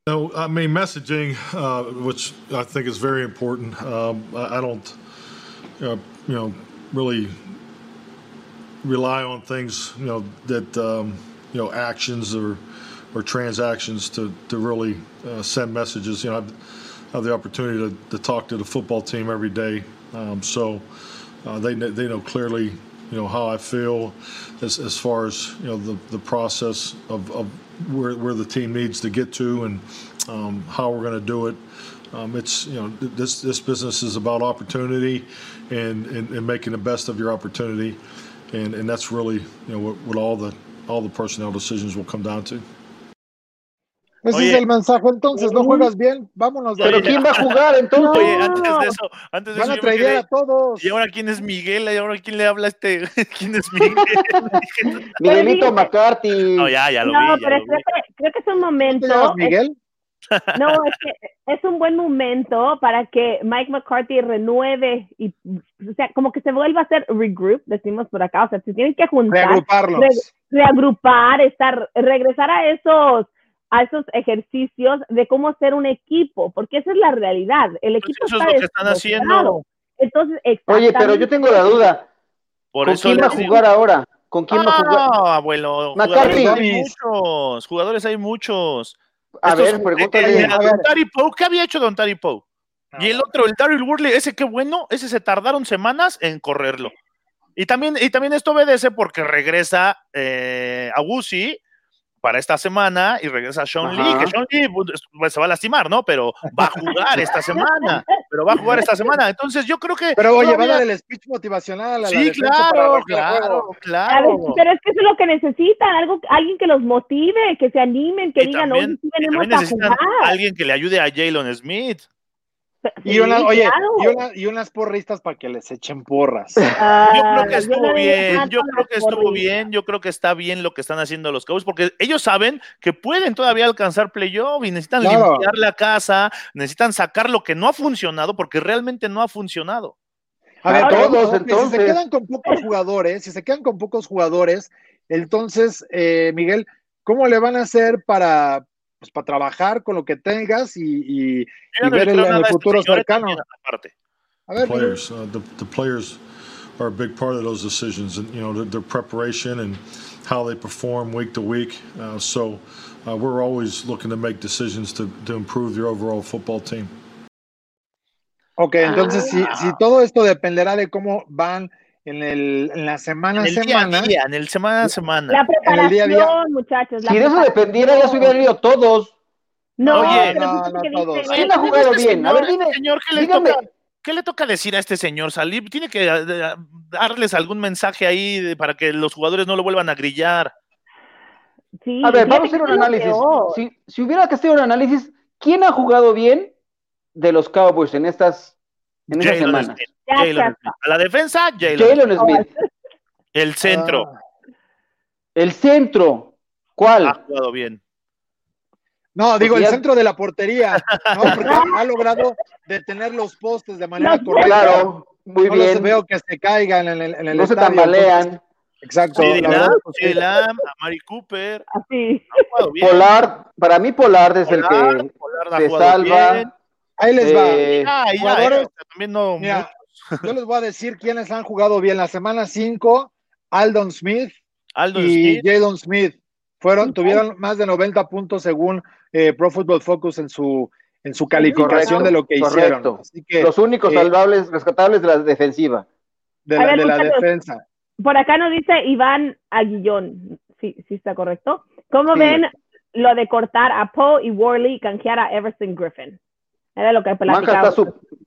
No, I mean messaging, uh, which I think is very important. Um, I, I don't, uh, you know, really rely on things, you know, that um, you know actions or or transactions to to really uh, send messages. You know, I've, have the opportunity to, to talk to the football team every day. Um, so uh, they they know clearly, you know, how I feel as, as far as you know the, the process of, of where where the team needs to get to and um, how we're going to do it. Um, it's you know this this business is about opportunity and, and, and making the best of your opportunity, and, and that's really you know what, what all the all the personnel decisions will come down to. Ese Oye. es el mensaje entonces, ¿no juegas bien? Vámonos de Pero. ¿quién va a jugar entonces? Oye, antes de eso, antes de Van eso a traer a todos. ¿Y ahora quién es Miguel? ¿Y ahora quién le habla a este? ¿Quién es Miguel? Miguelito McCarthy. No, ya, ya lo no, vi. ya pero creo vi. que, creo que es un ¿Te momento. es- Miguel? no, es que es un buen momento para que Mike McCarthy renueve y, o sea, como que se vuelva a hacer regroup, decimos por acá, o sea, se tienen que juntar, Reagruparlos. re- reagrupar, estar, regresar a esos a esos ejercicios de cómo ser un equipo, porque esa es la realidad. El equipo Pues eso es está lo que están haciendo. Entonces, Oye, pero yo tengo la duda. Por ¿Con eso quién va a jugar ahora? ¿Con quién va a jugar? No, abuelo. McCarthy. Jugadores hay muchos. Jugadores hay muchos. A Estos- ver, pregúntale. eh, A ver. Don Tari Poe, ¿qué había hecho Don Tari Poe? Y el otro, el Daryl Worley, ese qué bueno, ese se tardaron semanas en correrlo. Y también, y también esto obedece porque regresa eh, a Wusi para esta semana y regresa Sean Ajá. Lee, que Sean Lee pues, se va a lastimar, ¿no? Pero va a jugar esta semana, pero va a jugar esta semana. Entonces yo creo que... Pero oye, va a dar el speech motivacional a la Sí, para claro, claro, ver, claro. pero es que eso es lo que necesitan, algo, alguien que los motive, que se animen, que Y digan, también, sí venimos a jugar. alguien que le ayude a Jalen Smith. Y una, Sí, oye, claro. y, una- y unas porristas para que les echen porras. Ah, Yo creo que estuvo bien, yo creo que estuvo bien, yo creo que está bien lo que están haciendo los Cowboys, porque ellos saben que pueden todavía alcanzar playoff y necesitan Claro. limpiar la casa, necesitan sacar lo que no ha funcionado, porque realmente no ha funcionado. A ver, todos, ok, si entonces. se quedan con pocos jugadores, si se quedan con pocos jugadores, entonces, eh, Miguel, ¿cómo le van a hacer para, pues, para trabajar con lo que tengas y, y- y ver el, el futuro cercano? A ver, players. Uh, the, the players are a big part of those decisions, and you know their, their preparation and how they perform week to week. Uh, so uh, we're always looking to make decisions to, to improve the overall football team. Ok, entonces si, Ah. si todo esto dependerá de cómo van en, el, en la semana En a el día a semana, día, en el semana a semana. La día día. muchachos. la Si de eso dependiera, ya se hubieran ido todos. No, Oye, no, no todos. dice- ¿Quién ha jugado Este bien? A ver, dime. este señor, ¿qué le, dígame. toca, ¿qué le toca decir a este señor Salib? Tiene que eh, darles algún mensaje ahí de- para que los jugadores no lo vuelvan a grillar. Sí, A ver, vamos a hacer un análisis. Si, si hubiera que hacer un análisis, ¿quién ha jugado bien de los Cowboys en estas, en estas semanas? Jalen. Smith. A la defensa, Jalen. Jalen Smith. El centro Ah, El centro. ¿Cuál? ha jugado bien. no, digo, el centro de la portería, ¿no? Porque ha logrado detener los postes de manera No, correcta. Claro, muy no los bien. veo que se caigan en el, en el No se tambalean. entonces, exacto. CD la verdad, Lamb, pues, CD Lamb, a Mari Cooper. Así. Ha jugado bien. Polar, para mí Polar es el que se salva. bien. ahí les va. Eh, Ah, y ya, jugadores- eh, también no. Mira, yo les voy a decir quiénes han jugado bien. La semana 5, Aldon Smith y. Jadon Smith. Fueron, tuvieron más de 90 puntos según eh, Pro Football Focus en su, en su calificación Correcto, de lo que hicieron. correcto. Así que, los únicos eh, salvables, rescatables de la defensiva. de la, ver, de la muchachos. defensa. Por acá nos dice Iván Aguillón. Sí, sí está correcto. ¿Cómo Sí. ven lo de cortar a Poe y Worley y canjear a Everson Griffin? Era lo que platicábamos.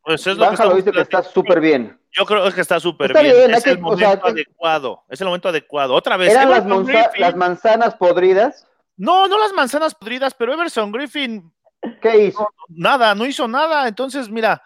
Pues es lo que lo dice que está súper bien. Yo creo que está súper bien. bien, Es el que- o sea, momento adecuado. Es el momento adecuado. Otra vez. Eran las, manza- manzanas podridas. No, no las manzanas podridas, pero Everson Griffin, ¿Qué hizo? nada, no hizo nada. Entonces, mira,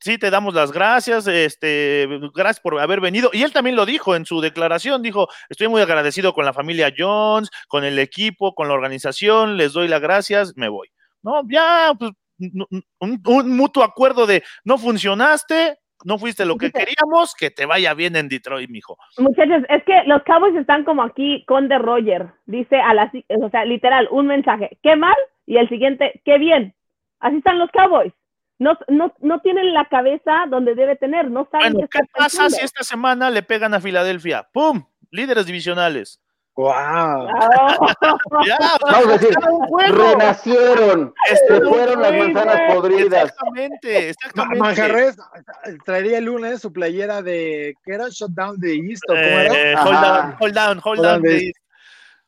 sí te damos las gracias, este, gracias por haber venido. Y él también lo dijo en su declaración, dijo, estoy muy agradecido con la familia Jones, con el equipo, con la organización, les doy las gracias, me voy. No, ya, pues, un, un mutuo acuerdo de no funcionaste, no fuiste lo que queríamos, que te vaya bien en Detroit, mijo. Muchachos, es que los Cowboys están como aquí con de Roger. Dice a la, o sea, literal, un mensaje, qué mal, y el siguiente, qué bien. Así están los Cowboys. No, no, no tienen la cabeza donde debe tener, no saben Bueno, qué ¿qué pasa si esta semana le pegan a Filadelfia? ¡Pum! Líderes divisionales. ¡Wow! Ya, Vamos a decir, renacieron, Está se fueron las manzanas podridas. Exactamente, Ma- exactamente. Manjarres traería el lunes su playera de. ¿Qué era? Shutdown de East, ¿o ¿cómo era? Eh, hold down, hold down, hold Hold down, down, please.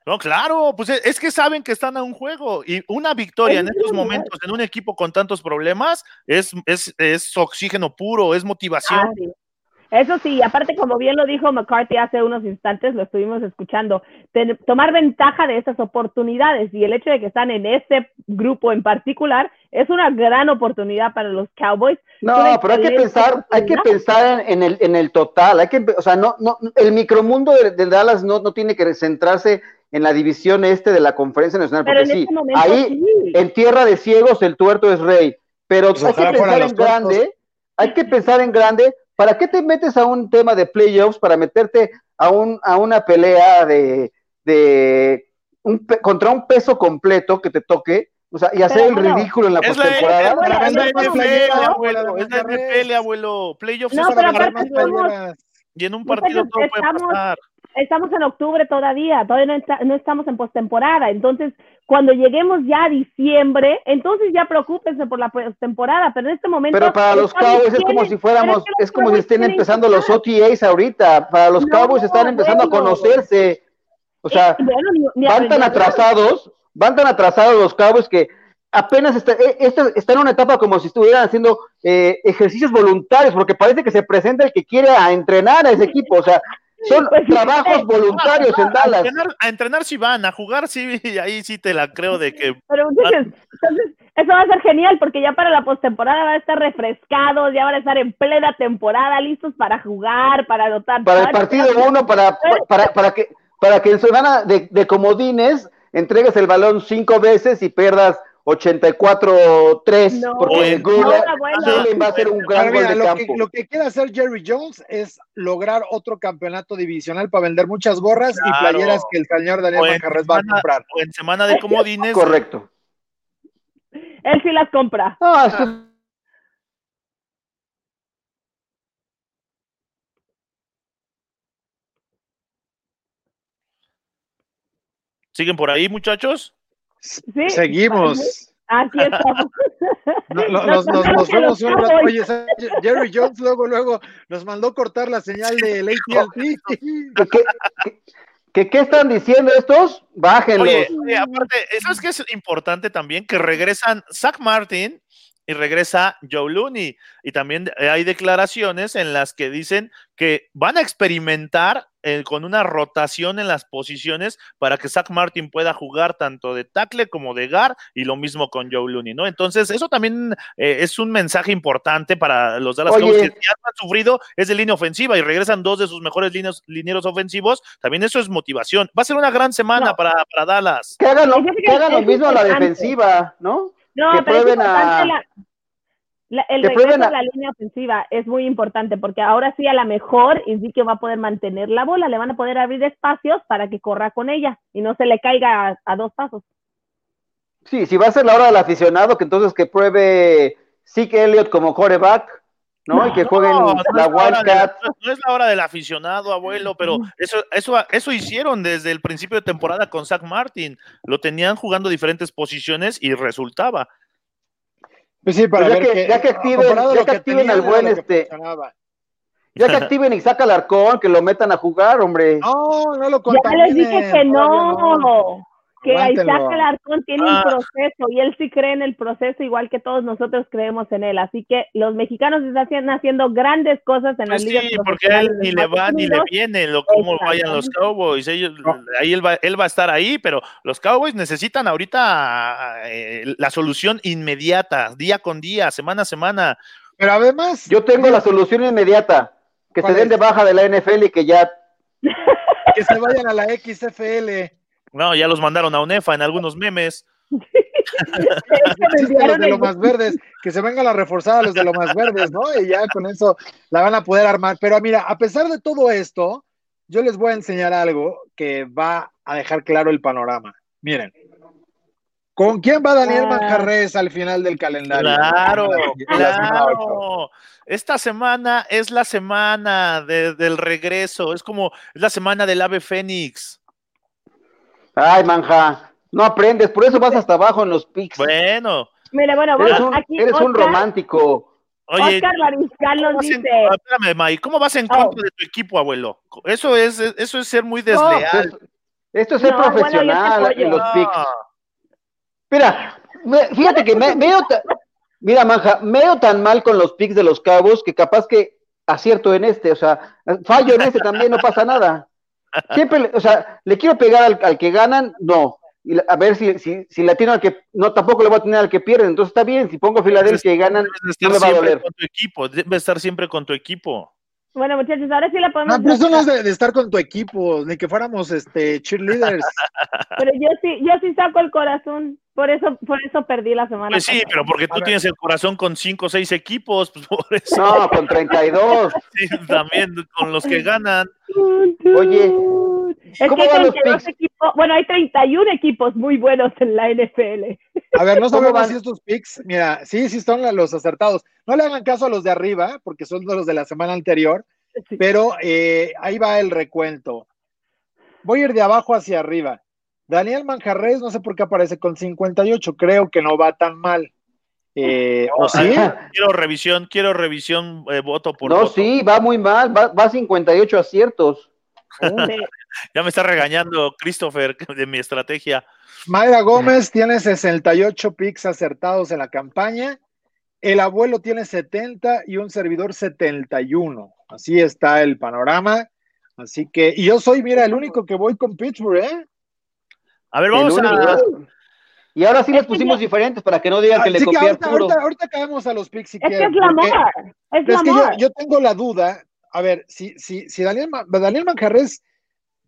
No, claro, pues es, es que saben que están a un juego y una victoria en Es estos momentos en un equipo con tantos problemas es, es, es oxígeno puro, es motivación. Ah. Eso sí, aparte, como bien lo dijo McCarthy hace unos instantes, lo estuvimos escuchando, ten- tomar ventaja de esas oportunidades y el hecho de que están en ese grupo en particular es una gran oportunidad para los Cowboys. No, pero hay que pensar, hay que pensar en, en el, en el total, hay que, o sea, no, no, el micromundo de, de Dallas no, no tiene que centrarse en la división este de la conferencia nacional, Pero porque sí, este momento ahí sí. en tierra de ciegos el tuerto es rey, pero Pues hay que ojalá fueran pensar los en grande, hay que pensar en grande, ¿para qué te metes a un tema de playoffs? Para meterte a, un, a una pelea de, de un contra un peso completo que te toque, o sea, y hacer Pero el ridículo en la postemporada. es la- es NFL, abuelo, es la NFL, abuelo. Playoffs No, es para aparte ganar somos- y en un partido todo puede pasar. Estamos en octubre todavía, todavía no, está- no estamos en postemporada. Entonces, cuando lleguemos ya a diciembre, entonces ya preocúpense por la postemporada. Pero en este momento. Pero para los Cowboys es como si fuéramos, es como si estén empezando los. OTAs ahorita. Para los No, Cowboys están empezando a conocerse. O sea, Eh, bueno, ni- ni van tan atrasados, van tan atrasados los Cowboys que apenas está, eh, esta- está en una etapa como si estuvieran haciendo eh, ejercicios voluntarios, porque parece que se presenta el que quiere a entrenar a ese equipo. O sea, son Pues trabajos voluntarios en A Dallas. entrenar, a entrenar sí van, a jugar sí, ahí sí te la creo de que Pero entonces, eso va a ser genial porque ya para la postemporada van a estar refrescados, ya van a estar en plena temporada, listos para jugar, para anotar. Para el partido uno, para, para, para que, para que en semana de, de comodines entregues el balón cinco veces y pierdas 84-3, No, porque. Gurley va a ser un gran gol mira, de lo, que, campo. lo que quiere hacer Jerry Jones es lograr otro campeonato divisional para vender muchas gorras y playeras que el señor Daniel Manjarres va a comprar. o en semana de comodines Correcto. Él sí las compra. No, esto- siguen por ahí, muchachos. Sí. Seguimos. Así estamos. No, no, Nos fuimos un rato. Oye. Jerry Jones luego, luego nos mandó cortar la señal del AT&T. ¿qué, qué, qué- qué- qué están diciendo estos? Bájenlos. Oye, oye, aparte, ¿sabes qué es importante también? Que regresan Zach Martin y regresa Joe Looney. Y también hay declaraciones en las que dicen que van a experimentar eh, con una rotación en las posiciones para que Zach Martin pueda jugar tanto de tackle como de guard y lo mismo con Joe Looney, ¿no? Entonces, eso también eh, es un mensaje importante para los Dallas. Cowboys que ya han sufrido es de línea ofensiva y regresan dos de sus mejores líneas, linieros ofensivos. También eso es motivación. Va a ser una gran semana No. para, para Dallas. Que hagan lo, que hagan lo mismo a la defensiva, ¿no? No, Que pero es a- importante la, la- el que regreso a- la línea ofensiva es muy importante porque ahora sí a lo mejor Ezekiel va a poder mantener la bola, le van a poder abrir espacios para que corra con ella y no se le caiga a, a dos pasos. Sí, si va a ser la hora del aficionado, que entonces que pruebe Zeke Elliott como quarterback, ¿no? y que jueguen No, no la es hora Wildcat. de- no es la hora del aficionado, abuelo, pero eso, eso, eso hicieron desde el principio de temporada con Zach Martin. Lo tenían jugando diferentes posiciones y resultaba. Pues sí, para Pues ya ver que- que, ya que activen- a ya que activen al buen, este. Ya que activen Isaac Alarcón, que lo metan a jugar, hombre. No, no lo Ya les dije que no, que Aguántenlo. Isaac Alarcón tiene Ah. un proceso y él sí cree en el proceso igual que todos nosotros creemos en él. Así que los mexicanos están haciendo, grandes cosas en Pues ligas sí, porque a él ni le va ni le viene lo cómo vayan los Cowboys. Ellos, ahí él va, él va a estar ahí, pero los Cowboys necesitan ahorita eh, la solución inmediata, día con día, semana a semana. Pero además, Yo tengo la solución inmediata. Que se ¿Cuál den es? de baja de la NFL y que ya. que se vayan a la XFL. No, ya los mandaron a UNEFA en algunos memes. Los de lo más verdes, que se vengan a reforzar a los de lo más verdes, ¿no? Y ya con eso la van a poder armar. Pero mira, a pesar de todo esto, yo les voy a enseñar algo que va a dejar claro el panorama. Miren, ¿con quién va Daniel Ah. Manjarres al final del calendario? Claro, claro. Esta semana es la semana de- del regreso, es como es la semana del ave fénix. Ay, manja, no aprendes, por eso vas hasta abajo en los picks. Bueno. Mira, bueno, eres un, aquí eres un romántico. Oye, Oscar Mariscal ¿cómo nos vas en- dice, espérame, May, ¿cómo vas en Oh. contra de tu equipo, abuelo? Eso es, eso es ser muy No, desleal. pues, esto es ser No, profesional en los. Ah, Mira, me- fíjate que me, veo ta- mira, Manja, me veo tan mal con los picks de los cabos que capaz que acierto en este, o sea, fallo en este también, no pasa nada. Siempre, o sea, le quiero pegar al, al que ganan, no. Y la- a ver si, si, si la tiene al que, no, tampoco le voy a tener al que pierden, entonces está bien, si pongo Filadelfia y ganan, no me va a siempre doler. con tu equipo, debes estar siempre con tu equipo. bueno muchachos, ahora sí la podemos No, pero eso no es de, de estar con tu equipo, ni que fuéramos este cheerleaders. Pero yo sí, yo sí saco el corazón, por eso, por eso perdí la semana Pues sí, pasada. pero porque tú tienes el corazón con cinco o seis equipos, pues por eso No, con 32. sí, también con los que ganan. Oye, es ¿cómo que van hay los 32 picks? equipos, bueno, hay 31 equipos muy buenos en la NFL. A ver, no ¿Cómo sabemos si estos picks, mira, sí, sí son los acertados. No le hagan caso a los de arriba, porque son los de la semana anterior, Sí. pero eh, ahí va el recuento. Voy a ir de abajo hacia arriba. Daniel Manjarres, no sé por qué aparece con 58, creo que no va tan mal. Eh, ¿O sí? Quiero revisión, quiero revisión eh, voto por No, voto. sí, va muy mal, va, va 58 aciertos. Ya me está regañando Christopher de mi estrategia. Mayra Gómez tiene 68 picks acertados en la campaña. El abuelo tiene 70 y un servidor 71. Así está el panorama. Así que, y yo soy, mira, el único que voy con Pittsburgh, ¿eh? A ver, vamos a. Y ahora sí les Es que pusimos yo- diferentes para que no digan que le Así que copié a ahorita, ahorita, ahorita caemos a los picks si Es que quieren. es la porque- amor, es la es que yo, tengo la duda. A ver, si, si, si Daniel, Ma- Daniel Manjarres,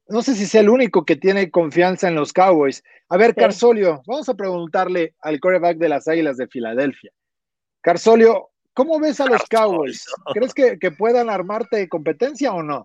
no sé si sea el único que tiene confianza en los Cowboys. A ver, Sí. Carsolio, vamos a preguntarle al quarterback de las Águilas de Filadelfia. Carsolio, ¿cómo ves a los. Cowboys? ¿Crees que, que puedan armarte competencia o no?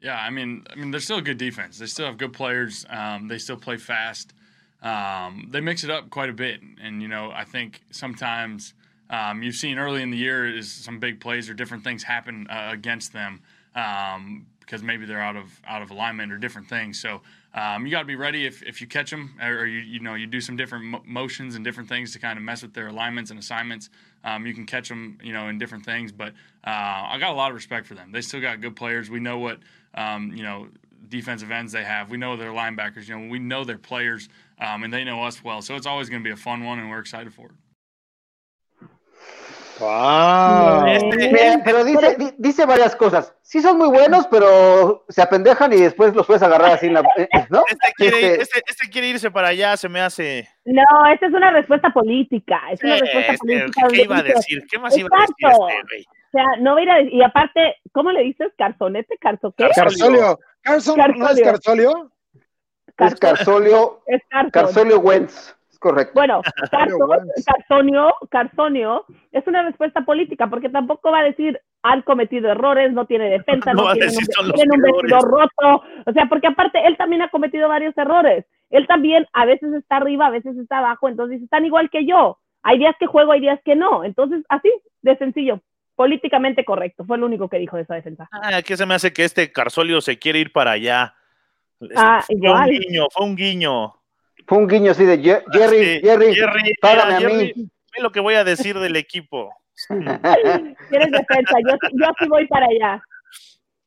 Yeah, I mean, I mean, they're still a good defense. They still have good players. Um, they still play fast. Um, they mix it up quite a bit, and you know, I think sometimes um, you've seen early in the year is some big plays or different things happen uh, against them um, because maybe they're out of out of alignment or different things. So um, you got to be ready if, if you catch them or, or you you know you do some different mo- motions and different things to kind of mess with their alignments and assignments. Um, you can catch them, you know, in different things. But uh, I got a lot of respect for them. They still got good players. We know what um, you know defensive ends they have. We know their linebackers. You know, we know their players, um, and they know us well. So it's always going to be a fun one, and we're excited for it. ¡Wow! Mira, pero dice, di- dice varias cosas. Sí son muy buenos, pero se apendejan y después los puedes agarrar así en la... eh, ¿No? Este quiere, Este- este, este quiere irse para allá, se me hace. No, esta es una respuesta política. Es una respuesta Este, política. ¿Qué iba a decir? ¿Qué más iba a decir este, güey? O sea, no va a ir a- Y aparte, ¿cómo le dices? ¿Carzonete? ¿Carzo qué? Carsolio, Carson, ¿no es Carsolio. Carsolio? Es Carsolio, Es Carzon. Carsolio Wentz. Es correcto. Bueno, Wentz. Carzonio, Carzonio es una respuesta política porque tampoco va a decir han cometido errores, no tiene defensa, No no, decir, un, "Son los tienen un peores". vestidor roto. O sea, porque aparte él también ha cometido varios errores. Él también a veces está arriba, a veces está abajo, entonces están igual que yo. Hay días que juego, hay días que no. Entonces, así de sencillo. Políticamente correcto. Fue lo único que dijo de esa defensa. Ah, ¿qué se me hace que este Carsolio se quiere ir para allá? Ah, fue igual. un guiño, fue un guiño. Fue un guiño así de Jer- Jerry, Sí, Jerry, Jerry, págame a Jerry, mí. ve lo que voy a decir del equipo. Tienes defensa. Yo, sí- yo sí voy para allá.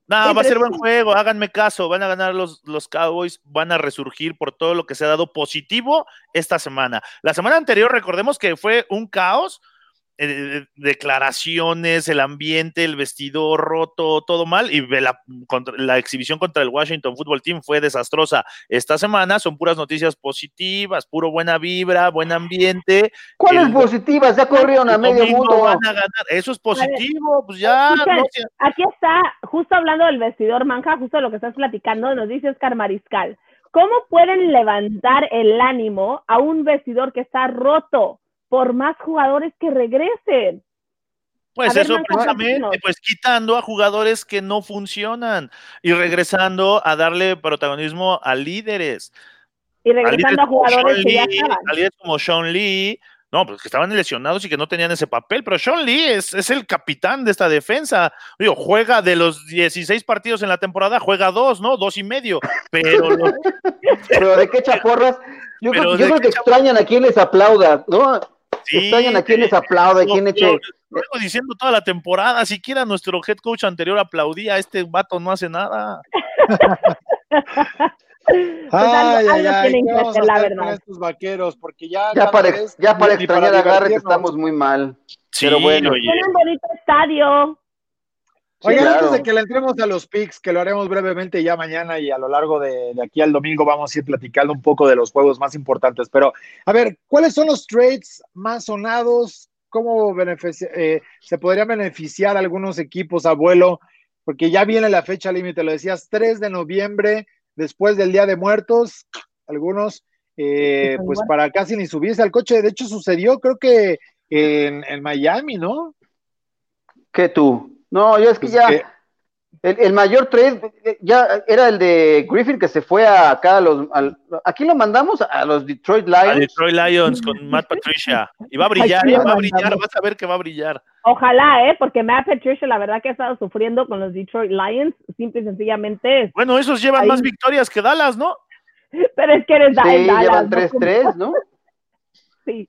No, va a ser buen juego, háganme caso, van a ganar los, los Cowboys, van a resurgir por todo lo que se ha dado positivo esta semana. La semana anterior, recordemos que fue un caos, eh, declaraciones, el ambiente, el vestidor roto, todo mal, y ve la, contra- la exhibición contra el Washington Football Team fue desastrosa. Esta semana son puras noticias positivas, puro buena vibra, buen ambiente. ¿Cuáles El- positivas? Ya corrieron a medio mundo. van a ganar, eso es positivo, pues ya. Escuchen, no se- Aquí está, justo hablando del vestidor manja, justo lo que estás platicando, nos dice Oscar Mariscal. ¿Cómo pueden levantar el ánimo a un vestidor que está roto por más jugadores que regresen? Pues A eso precisamente, pues quitando a jugadores que no funcionan y regresando a darle protagonismo a líderes. Y A líderes regresando a jugadores que ya Lee, estaban. a líderes como Sean Lee, No, pues que estaban lesionados y que no tenían ese papel, pero Sean Lee es, es el capitán de esta defensa. Digo, juega de los 16 partidos en la temporada, juega dos, ¿no? Dos y medio. Pero, los- Pero de qué chaporras. Yo, Pero creo, yo que extrañan a quien les aplauda, ¿no? Sí, extrañan a quien les aplaude, lo- quien lo- eche. lo vengo diciendo toda la temporada, siquiera nuestro head coach anterior aplaudía, este vato no hace nada. Pues algo- algo tienen ¿qué que vamos a hacer, la hacer verdad. estos vaqueros? Porque ya, Ya para, vez ya para extrañar a Garrett estamos muy mal. Sí, Pero bueno. oye. Tiene un bonito estadio. Sí, Oigan, claro. antes de que le entremos a los picks, que lo haremos brevemente ya mañana y a lo largo de, de aquí al domingo vamos a ir platicando un poco de los juegos más importantes. Pero, a ver, ¿cuáles son los trades más sonados? ¿Cómo eh, se podrían beneficiar algunos equipos, abuelo? Porque ya viene la fecha límite, lo decías, 3 de noviembre, después del Día de Muertos, algunos, eh, pues para casi ni subirse al coche. De hecho, sucedió, creo que en, en Miami, ¿no? ¿Qué tú? No, yo es que Pues ya. que- El, el mayor trade eh, ya era el de Griffin que se fue a acá a los. al- ¿Aquí lo mandamos? A los Detroit A Lions. Detroit Lions con Matt Patricia. Y va a brillar, eh, va a brillar, vas a ver que va a brillar. Ojalá, ¿eh? Porque Matt Patricia, la verdad que ha estado sufriendo con los Detroit Lions, simple y sencillamente. Bueno, esos llevan Ahí. más victorias que Dallas, ¿no? Pero es que eres Sí, Dallas, llevan ¿no? 3-3, ¿no? Sí.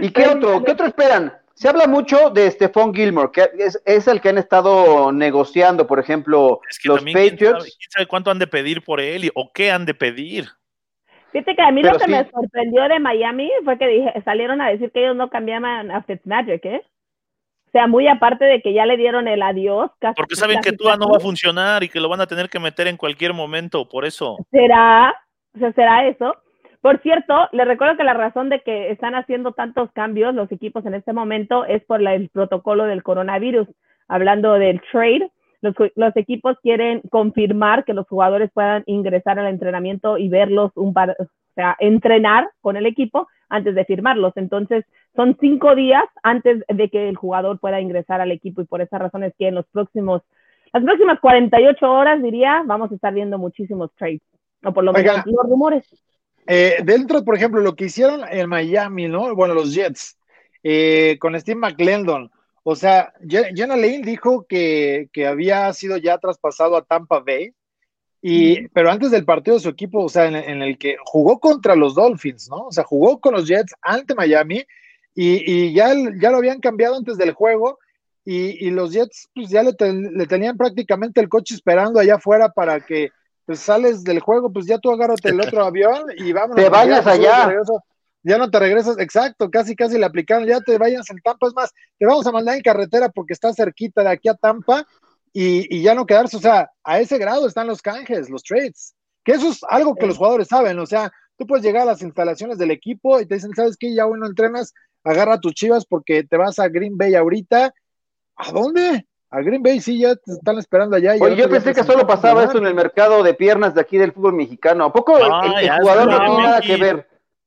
¿Y qué otro? ¿Qué otro esperan? Se habla mucho de Stephon Gilmore, que es, es el que han estado negociando, por ejemplo, Es que los también, ¿quién sabe, Patriots. quién sabe cuánto han de pedir por él y- o qué han de pedir? Fíjate que a mí Pero lo que sí. me sorprendió de Miami fue que dije, salieron a decir que ellos no cambiaban a Fitzmagic, ¿eh? O sea, muy aparte de que ya le dieron el adiós. casi- Porque saben que Tua no va a funcionar y que lo van a tener que meter en cualquier momento, por eso. ¿Será? O sea, ¿será eso? Por cierto, les recuerdo que la razón de que están haciendo tantos cambios los equipos en este momento es por la- el protocolo del coronavirus. Hablando del trade, los, los equipos quieren confirmar que los jugadores puedan ingresar al entrenamiento y verlos un par, o sea, entrenar con el equipo antes de firmarlos. Entonces, son cinco días antes de que el jugador pueda ingresar al equipo y por esa razón es que en los próximos, las próximas 48 horas, diría, vamos a estar viendo muchísimos trades. O por lo menos Oiga. los rumores. Eh, dentro, por ejemplo, lo que hicieron en Miami, ¿no? Bueno, los Jets, eh, con Steve McClendon. O sea, Je- Jenna Lane dijo que, que había sido ya traspasado a Tampa Bay, y, pero antes del partido de su equipo, o sea, en, en el que jugó contra los Dolphins, ¿no? O sea, jugó con los Jets ante Miami y, y ya, ya lo habían cambiado antes del juego y, y los Jets pues ya le, ten- le tenían prácticamente el coche esperando allá afuera para que pues sales del juego, pues ya tú agárrate el otro avión y vámonos. Te vayas ya, allá. Ya no te regresas, exacto, casi casi le aplicaron, ya te vayas en Tampa, es más, te vamos a mandar en carretera porque está cerquita de aquí a Tampa y, y ya no quedarse, o sea, a ese grado están los canjes, los trades, que eso es algo que los jugadores saben, o sea, tú puedes llegar a las instalaciones del equipo y te dicen, ¿sabes qué? Ya bueno, entrenas, agarra tus chivas porque te vas a Green Bay ahorita. ¿A dónde? A Green Bay sí, ya te están esperando allá. y Oye, yo pensé que solo pasaba eso en el mercado de piernas de aquí del fútbol mexicano. ¿A poco el- Ah, el, jugador no tiene no, nada que ver?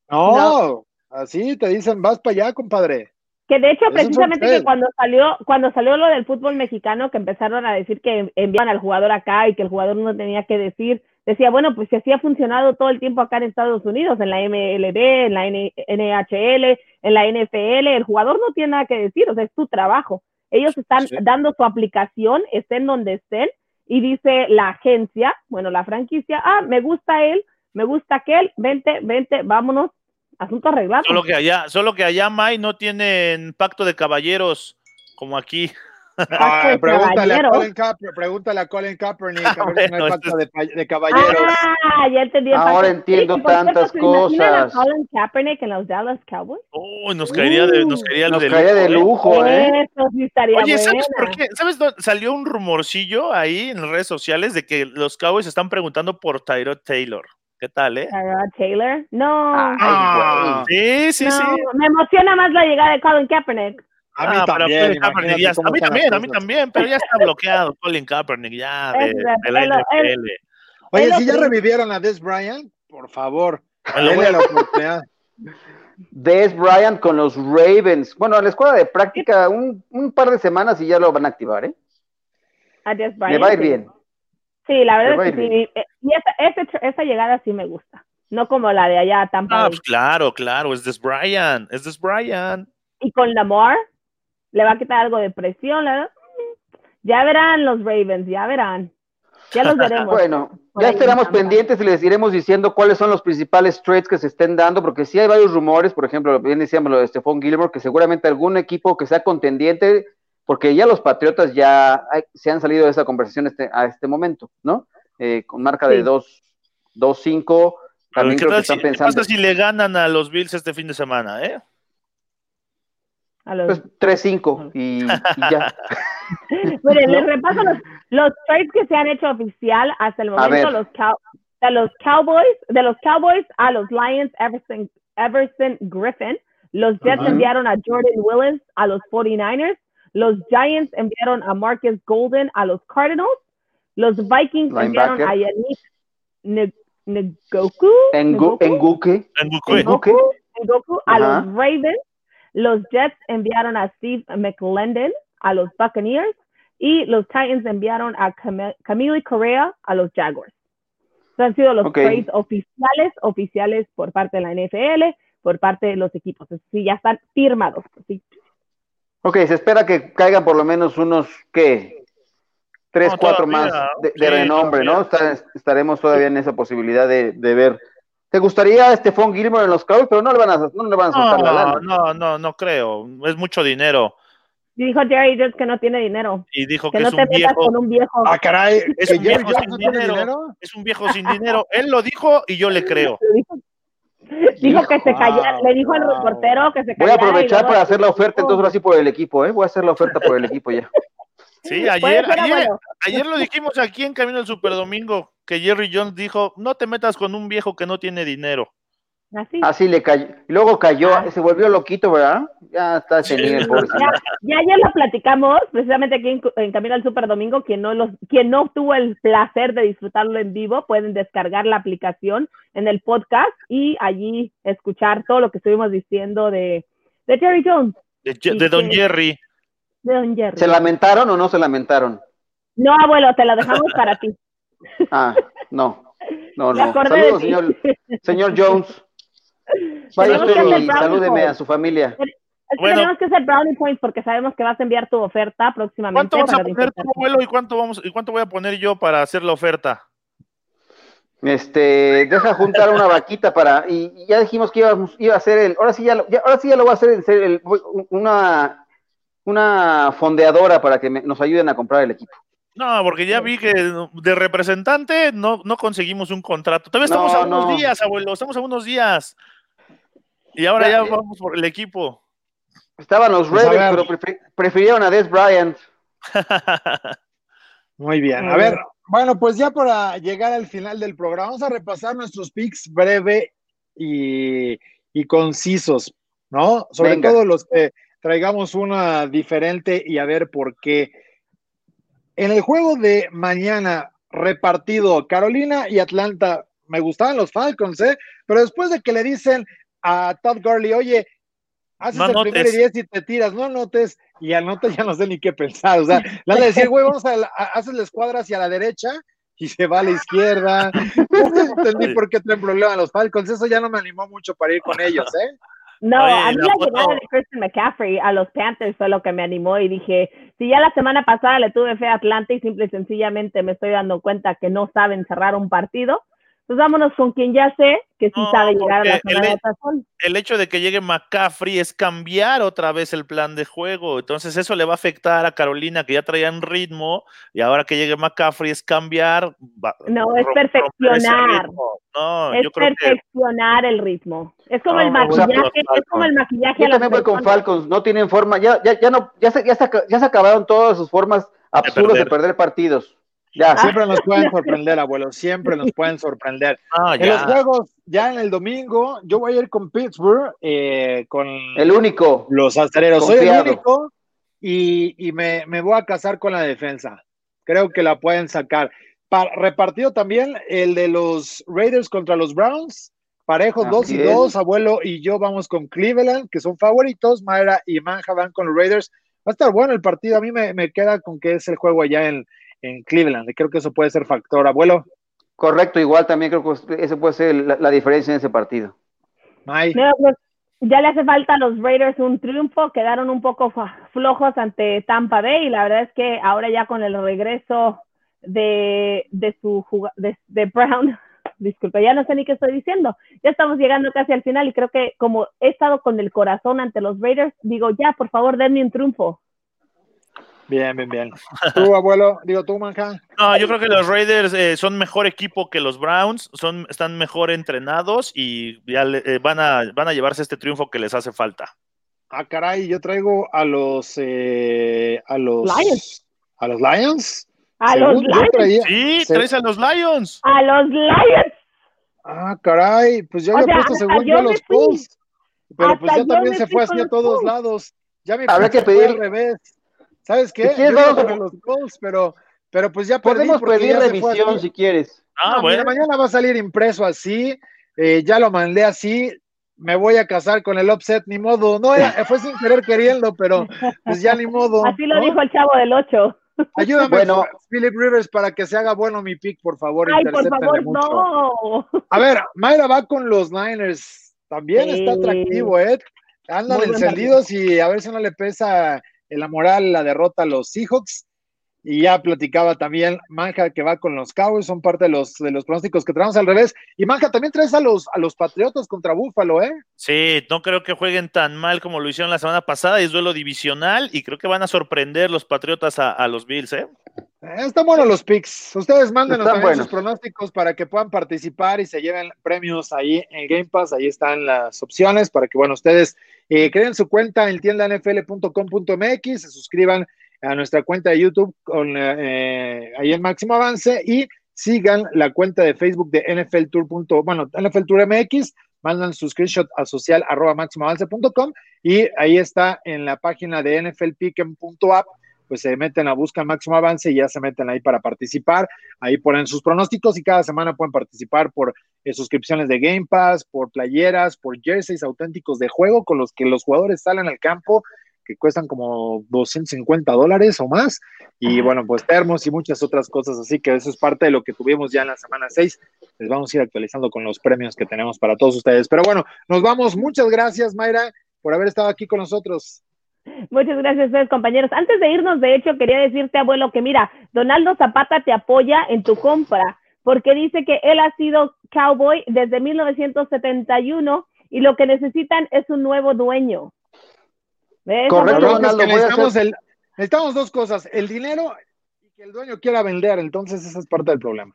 No, así te dicen, vas para allá, compadre. Que de hecho, Eso precisamente que cuando salió, cuando salió lo del fútbol mexicano, que empezaron a decir que enviaban al jugador acá y que el jugador no tenía que decir, decía, bueno, pues si así ha funcionado todo el tiempo acá en Estados Unidos, en la MLB, en la N- NHL, en la NFL, el jugador no tiene nada que decir, o sea, es tu trabajo. Ellos están Sí. dando su aplicación, estén donde estén, y dice la agencia, bueno, la franquicia, ah, me gusta él, me gusta aquel, vente, vente, vámonos, asunto arreglado. Solo que allá, solo que allá, May, no tienen pacto de caballeros como aquí. Ah, de pregúntale, a. Colin Kaepernick, pregúntale a Colin Kaepernick a ver si no hay falta de, de caballeros. Ah, ya entendí. Ahora entiendo Sí, tantas ¿se imaginan a cosas. Colin Kaepernick en los Dallas Cowboys? Uy, nos caería de, nos caería Nos de de ¿eh? lujo, ¿eh? Eso sí estaría Oye, ¿sabes buena. por qué? ¿Sabes dónde salió un rumorcillo ahí en las redes sociales de que los Cowboys están preguntando por Tyrod Taylor? ¿Qué tal, eh? Tyrod Taylor. No, Ah, Sí, sí, no, sí. me emociona más la llegada de Colin Kaepernick. A mí Ah, pero también, Kaepernick ya está- a mí también, a mí cosas. también, pero ya está bloqueado Colin Kaepernick ya de, de- la NFL. Oye, si ya revivieron a Des Bryant, por favor, denle la oportunidad. Des Bryant con los Ravens. Bueno, a la escuela de práctica un, un par de semanas y ya lo van a activar, ¿eh? A Des Le Bryant, va a ir sí. bien. Sí, la Le verdad va es que sí. Eh, Y esa, ese- esa llegada sí me gusta. no como la de allá Tampa Ah, pues claro, claro, es Des Brian, es Des Brian. Y con Lamar, le va a quitar algo de presión, la verdad. Ya verán los Ravens, ya verán. Ya los veremos. Bueno, ya estaremos pendientes y les iremos diciendo cuáles son los principales trades que se estén dando, porque sí hay varios rumores, por ejemplo, bien decíamos lo de Stephon Gilmore, que seguramente algún equipo que sea contendiente, porque ya los Patriotas ya hay- se han salido de esa conversación este, a este momento, ¿no? Eh, con marca de Sí. 2 2-5, también ¿Qué creo que están si, qué pensando, pasa si le ganan a los Bills este fin de semana, eh? A los- pues 3-5 y, y ya. Miren, les repaso los, los trades que se han hecho oficial hasta el momento. Los, cow- de los Cowboys, de los Cowboys a los Lions, Everson, Everson Griffin. Los Jets Ajá. enviaron a Jordan Willis a los 49ers. Los Giants enviaron a Marcus Golden a los Cardinals. Los Vikings enviaron Linebacker. a Yannick Ngoku. Engu- Ngoku? Enguque, En Bucue. Enguque, Ngoku a los Ravens. Los Jets enviaron a Steve McLendon a los Buccaneers. Y los Titans enviaron a Cam Camille Correa a los Jaguars. Estos han sido los Ok. trades oficiales, oficiales por parte de la NFL, por parte de los equipos. Sí, ya están firmados. Sí. Ok, se espera que caigan por lo menos unos, ¿qué? Tres, No, cuatro todavía, más de, de sí, renombre, ¿no? todavía. Está- estaremos todavía en esa posibilidad de, de ver. ¿Te gustaría Stephon Gilmore en los Cowboys? Pero no le van a, no le van a soltar la No, lana. no, no, no creo. Es mucho dinero. Dijo Jerry Jones que no tiene dinero. Y dijo Que que no es te un viejo, con un viejo. Ah, caray, Es un Jerry viejo sin no dinero. dinero. es un viejo sin dinero. Él lo dijo y yo le creo. Dijo, que se Wow, callara, le dijo al wow. reportero que se Voy callara. a y aprovechar para hacer la oferta, entonces ahora sí por el equipo, ¿eh? Voy a hacer la oferta por el equipo ya. Sí, ayer, ayer, ayer lo dijimos aquí en Camino al Superdomingo, que Jerry Jones dijo, no te metas con un viejo que no tiene dinero. Así. Así le cayó. Y luego cayó, Ah. se volvió loquito, ¿verdad? Ya está ese Sí. nivel, pobrecito. Ya, ya ayer lo platicamos, precisamente aquí en, en Camino al Super Domingo, quien no, los, quien no tuvo el placer de disfrutarlo en vivo, pueden descargar la aplicación en el podcast y allí escuchar todo lo que estuvimos diciendo de, de Jerry Jones, De, Don. Jerry. de Don Jerry. ¿Se lamentaron o no se lamentaron? No, abuelo, te lo dejamos para ti. Ah, no. No, no. Saludos, señor, señor Jones. Vaya usted y salúdeme a su familia. Es que Bueno. tenemos que hacer brownie points porque sabemos que vas a enviar tu oferta próximamente. ¿Cuánto vas a poner tu abuelo y cuánto vamos y cuánto voy a poner yo para hacer la oferta? Este, deja juntar una vaquita para, y, y ya dijimos que íbamos, iba a hacer el, ahora sí ya, lo- ya- ahora sí ya lo voy a hacer en serio, el- una, una fondeadora para que me- nos ayuden a comprar el equipo. No, porque ya vi que de representante no, no conseguimos un contrato. Todavía estamos No, a unos no. días, abuelo, estamos a unos días. Y ahora Ya, ya eh. vamos por el equipo. Estaban los Pues Ravens, pero prefi- prefirieron a Des Bryant. Muy bien. A ver, bueno, pues ya para llegar al final del programa, vamos a repasar nuestros picks breve y, y concisos, ¿no? Sobre Venga. todo los que traigamos una diferente y a ver por qué. En el juego de mañana repartido Carolina y Atlanta, me gustaban los Falcons, ¿eh? Pero después de que le dicen a Todd Gurley, oye, haces No el primer y anotes. diez y te tiras, no anotes, y anotes ya no sé ni qué pensar, o sea, le han de decir, güey, vamos a, la- a- haces la escuadra hacia la derecha y se va a la izquierda. No entendí por qué traen problema los Falcons, eso ya no me animó mucho para ir con ellos, ¿eh? No, Oye, a mí la la, llegada de Christian McCaffrey a los Panthers fue lo que me animó y dije, si ya la semana pasada le tuve fe a Atlanta y simple y sencillamente me estoy dando cuenta que no saben cerrar un partido, pues vámonos con quien ya sé que sí No, sabe llegar a la zona de el- el hecho de que llegue McCaffrey es cambiar otra vez el plan de juego. Entonces eso le va a afectar a Carolina que ya traían ritmo y ahora que llegue McCaffrey es cambiar. va- No, es perfeccionar. No, es yo creo que perfeccionar el ritmo. Es como No, el maquillaje, es como el maquillaje Yo también voy con. Falcons, no tienen forma, ya, ya, ya no, ya se, ya se, ya se acabaron todas sus formas absurdas de perder. perder partidos. Ya, Siempre nos pueden sorprender, abuelo, siempre nos pueden sorprender. no, En los juegos, ya en el domingo, yo voy a ir con Pittsburgh, eh, con el único. los acereros. Soy el único y, y me, me voy a casar con la defensa. Creo que la pueden sacar. Pa- repartido también el de los Raiders contra los Browns. Parejos Así 2 y es. 2. Abuelo y yo vamos con Cleveland, que son favoritos. Mayra y Manja van con los Raiders. Va a estar bueno el partido. A mí me, me queda con que es el juego allá en, en Cleveland. Y creo que eso puede ser factor. Abuelo. Correcto, igual también creo que esa puede ser la, la diferencia en ese partido. May. No, pues, ya le hace falta a los Raiders un triunfo, quedaron un poco flojos ante Tampa Bay y la verdad es que ahora ya con el regreso de, de su de, de Brown, disculpe, ya no sé ni qué estoy diciendo, ya estamos llegando casi al final y creo que como he estado con el corazón ante los Raiders, digo ya, por favor, denme un triunfo. Bien, bien, bien. Tú, abuelo, digo tú, Manja. No, yo creo que los Raiders eh, son mejor equipo que los Browns, son, están mejor entrenados y ya le- eh, van, a, van a llevarse este triunfo que les hace falta. Ah, caray, yo traigo a los eh, a los Lions. a los Lions. A Según los Lions, traía- Sí, se- traes a los Lions. a los Lions. Ah, caray, pues yo O había sea, puesto según yo a los. Colts. Pero pues ya también se fue con así a los todos lados. Ya mi Habrá que pedir- al revés. ¿Sabes qué? Si quieres, Yo iba vamos a- con los Colts, pero, pero pues ya Podemos pedir revisión si quieres. Ah, No, bueno. mira, mañana va a salir impreso así. eh, ya lo mandé así. Me voy a casar con el offset, ni modo. No, era- fue sin querer queriendo, pero pues ya ni modo. Así lo ¿no? dijo el chavo del 8. Ayúdame, Bueno. Philip Rivers, para que se haga bueno mi pick, por favor. Ay, por favor, mucho. no. A ver, Mayra va con los Niners. También Sí. está atractivo, ¿eh? Andan encendidos y a ver si no le pesa en la moral la derrota a los Seahawks. Y ya platicaba también Manja que va con los Cowboys, son parte de los, de los pronósticos que traemos al revés. Y Manja, también traes a los, a los Patriotas contra Búfalo, ¿eh? Sí, no creo que jueguen tan mal como lo hicieron la semana pasada. Es duelo divisional y creo que van a sorprender los Patriotas a, a los Bills, ¿eh? Eh, Están buenos los picks. Ustedes mándenos también buenos. sus pronósticos para que puedan participar y se lleven premios ahí en Game Pass. Ahí están las opciones para que, bueno, ustedes eh, creen su cuenta en tiendanfl.com.mx, se suscriban a nuestra cuenta de YouTube con eh, ahí en Máximo Avance y sigan la cuenta de Facebook de NFL Tour. Bueno, NFL Tour MX, mandan su screenshot a social arroba máximoavance.com y ahí está en la página de nflpicken.app pues se meten a buscar máximo avance y ya se meten ahí para participar. Ahí ponen sus pronósticos y cada semana pueden participar por eh, suscripciones de Game Pass, por playeras, por jerseys auténticos de juego con los que los jugadores salen al campo que cuestan como 250 dólares o más. Y bueno, pues termos y muchas otras cosas. Así que eso es parte de lo que tuvimos ya en la semana 6. Les vamos a ir actualizando con los premios que tenemos para todos ustedes. Pero bueno, nos vamos. Muchas gracias, Mayra, por haber estado aquí con nosotros. Muchas gracias a ustedes, compañeros. Antes de irnos, de hecho, quería decirte, abuelo, que mira, Donaldo Zapata te apoya en tu compra, porque dice que él ha sido cowboy desde 1971 y lo que necesitan es un nuevo dueño. ¿Ves, Correcto, que es Donaldo, que necesitamos, hacer- el- necesitamos dos cosas, el dinero y que el dueño quiera vender, entonces esa es parte del problema.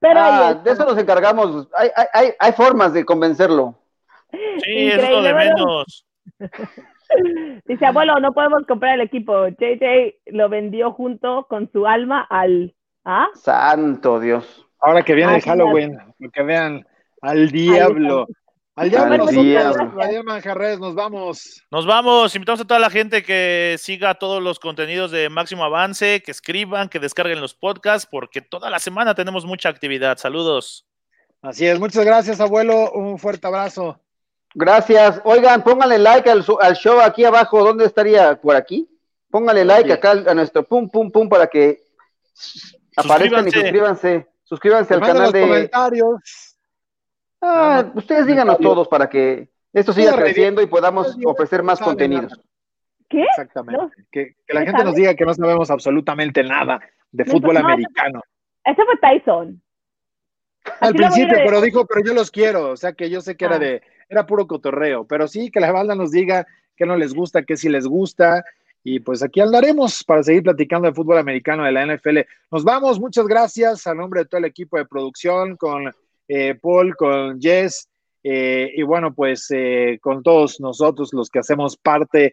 Pero Ah, de eso nos encargamos. Hay, hay, hay, hay formas de convencerlo. Sí, es lo de Increíble, menos. Dice, abuelo, no podemos comprar el equipo. JJ lo vendió junto con su alma al... ¿Ah? Santo Dios. Ahora que viene Ah, el Halloween, que vean al diablo. Al diablo Al nosotros, diablo. Manjarres, nos vamos. Nos vamos, invitamos a toda la gente que siga todos los contenidos de Máximo Avance, que escriban, que descarguen los podcasts, porque toda la semana tenemos mucha actividad. Saludos. Así es, muchas gracias, abuelo. Un fuerte abrazo. Gracias. Oigan, pónganle like al, su- al show aquí abajo. ¿Dónde estaría? ¿Por aquí? Pónganle like acá a nuestro pum, pum, pum para que aparezcan y Suscríbanse. suscríbanse. Al canal los de. comentarios. Ah, ustedes díganos todos para que esto siga creciendo y podamos ofrecer más contenidos. nada. ¿Qué? Exactamente. No. Que, que la ¿No gente nos diga que no sabemos absolutamente nada de fútbol no, americano. Ese fue Tyson. Al principio, pero dijo, pero yo los quiero, o sea que yo sé que era Ah. de, era puro cotorreo, pero sí que la banda nos diga que no les gusta, que sí les gusta, y pues aquí andaremos para seguir platicando de fútbol americano de la NFL. Nos vamos, muchas gracias a nombre de todo el equipo de producción, con eh, Paul, con Jess, eh, y bueno, pues eh, con todos nosotros los que hacemos parte,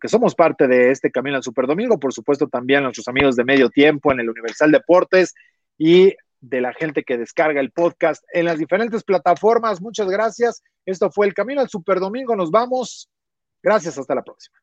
que somos parte de este Camino al Superdomingo, por supuesto también nuestros amigos de Medio Tiempo en el Universal Deportes y de la gente que descarga el podcast en las diferentes plataformas. Muchas gracias. Esto fue el Camino al Superdomingo. Nos vamos. Gracias. Hasta la próxima.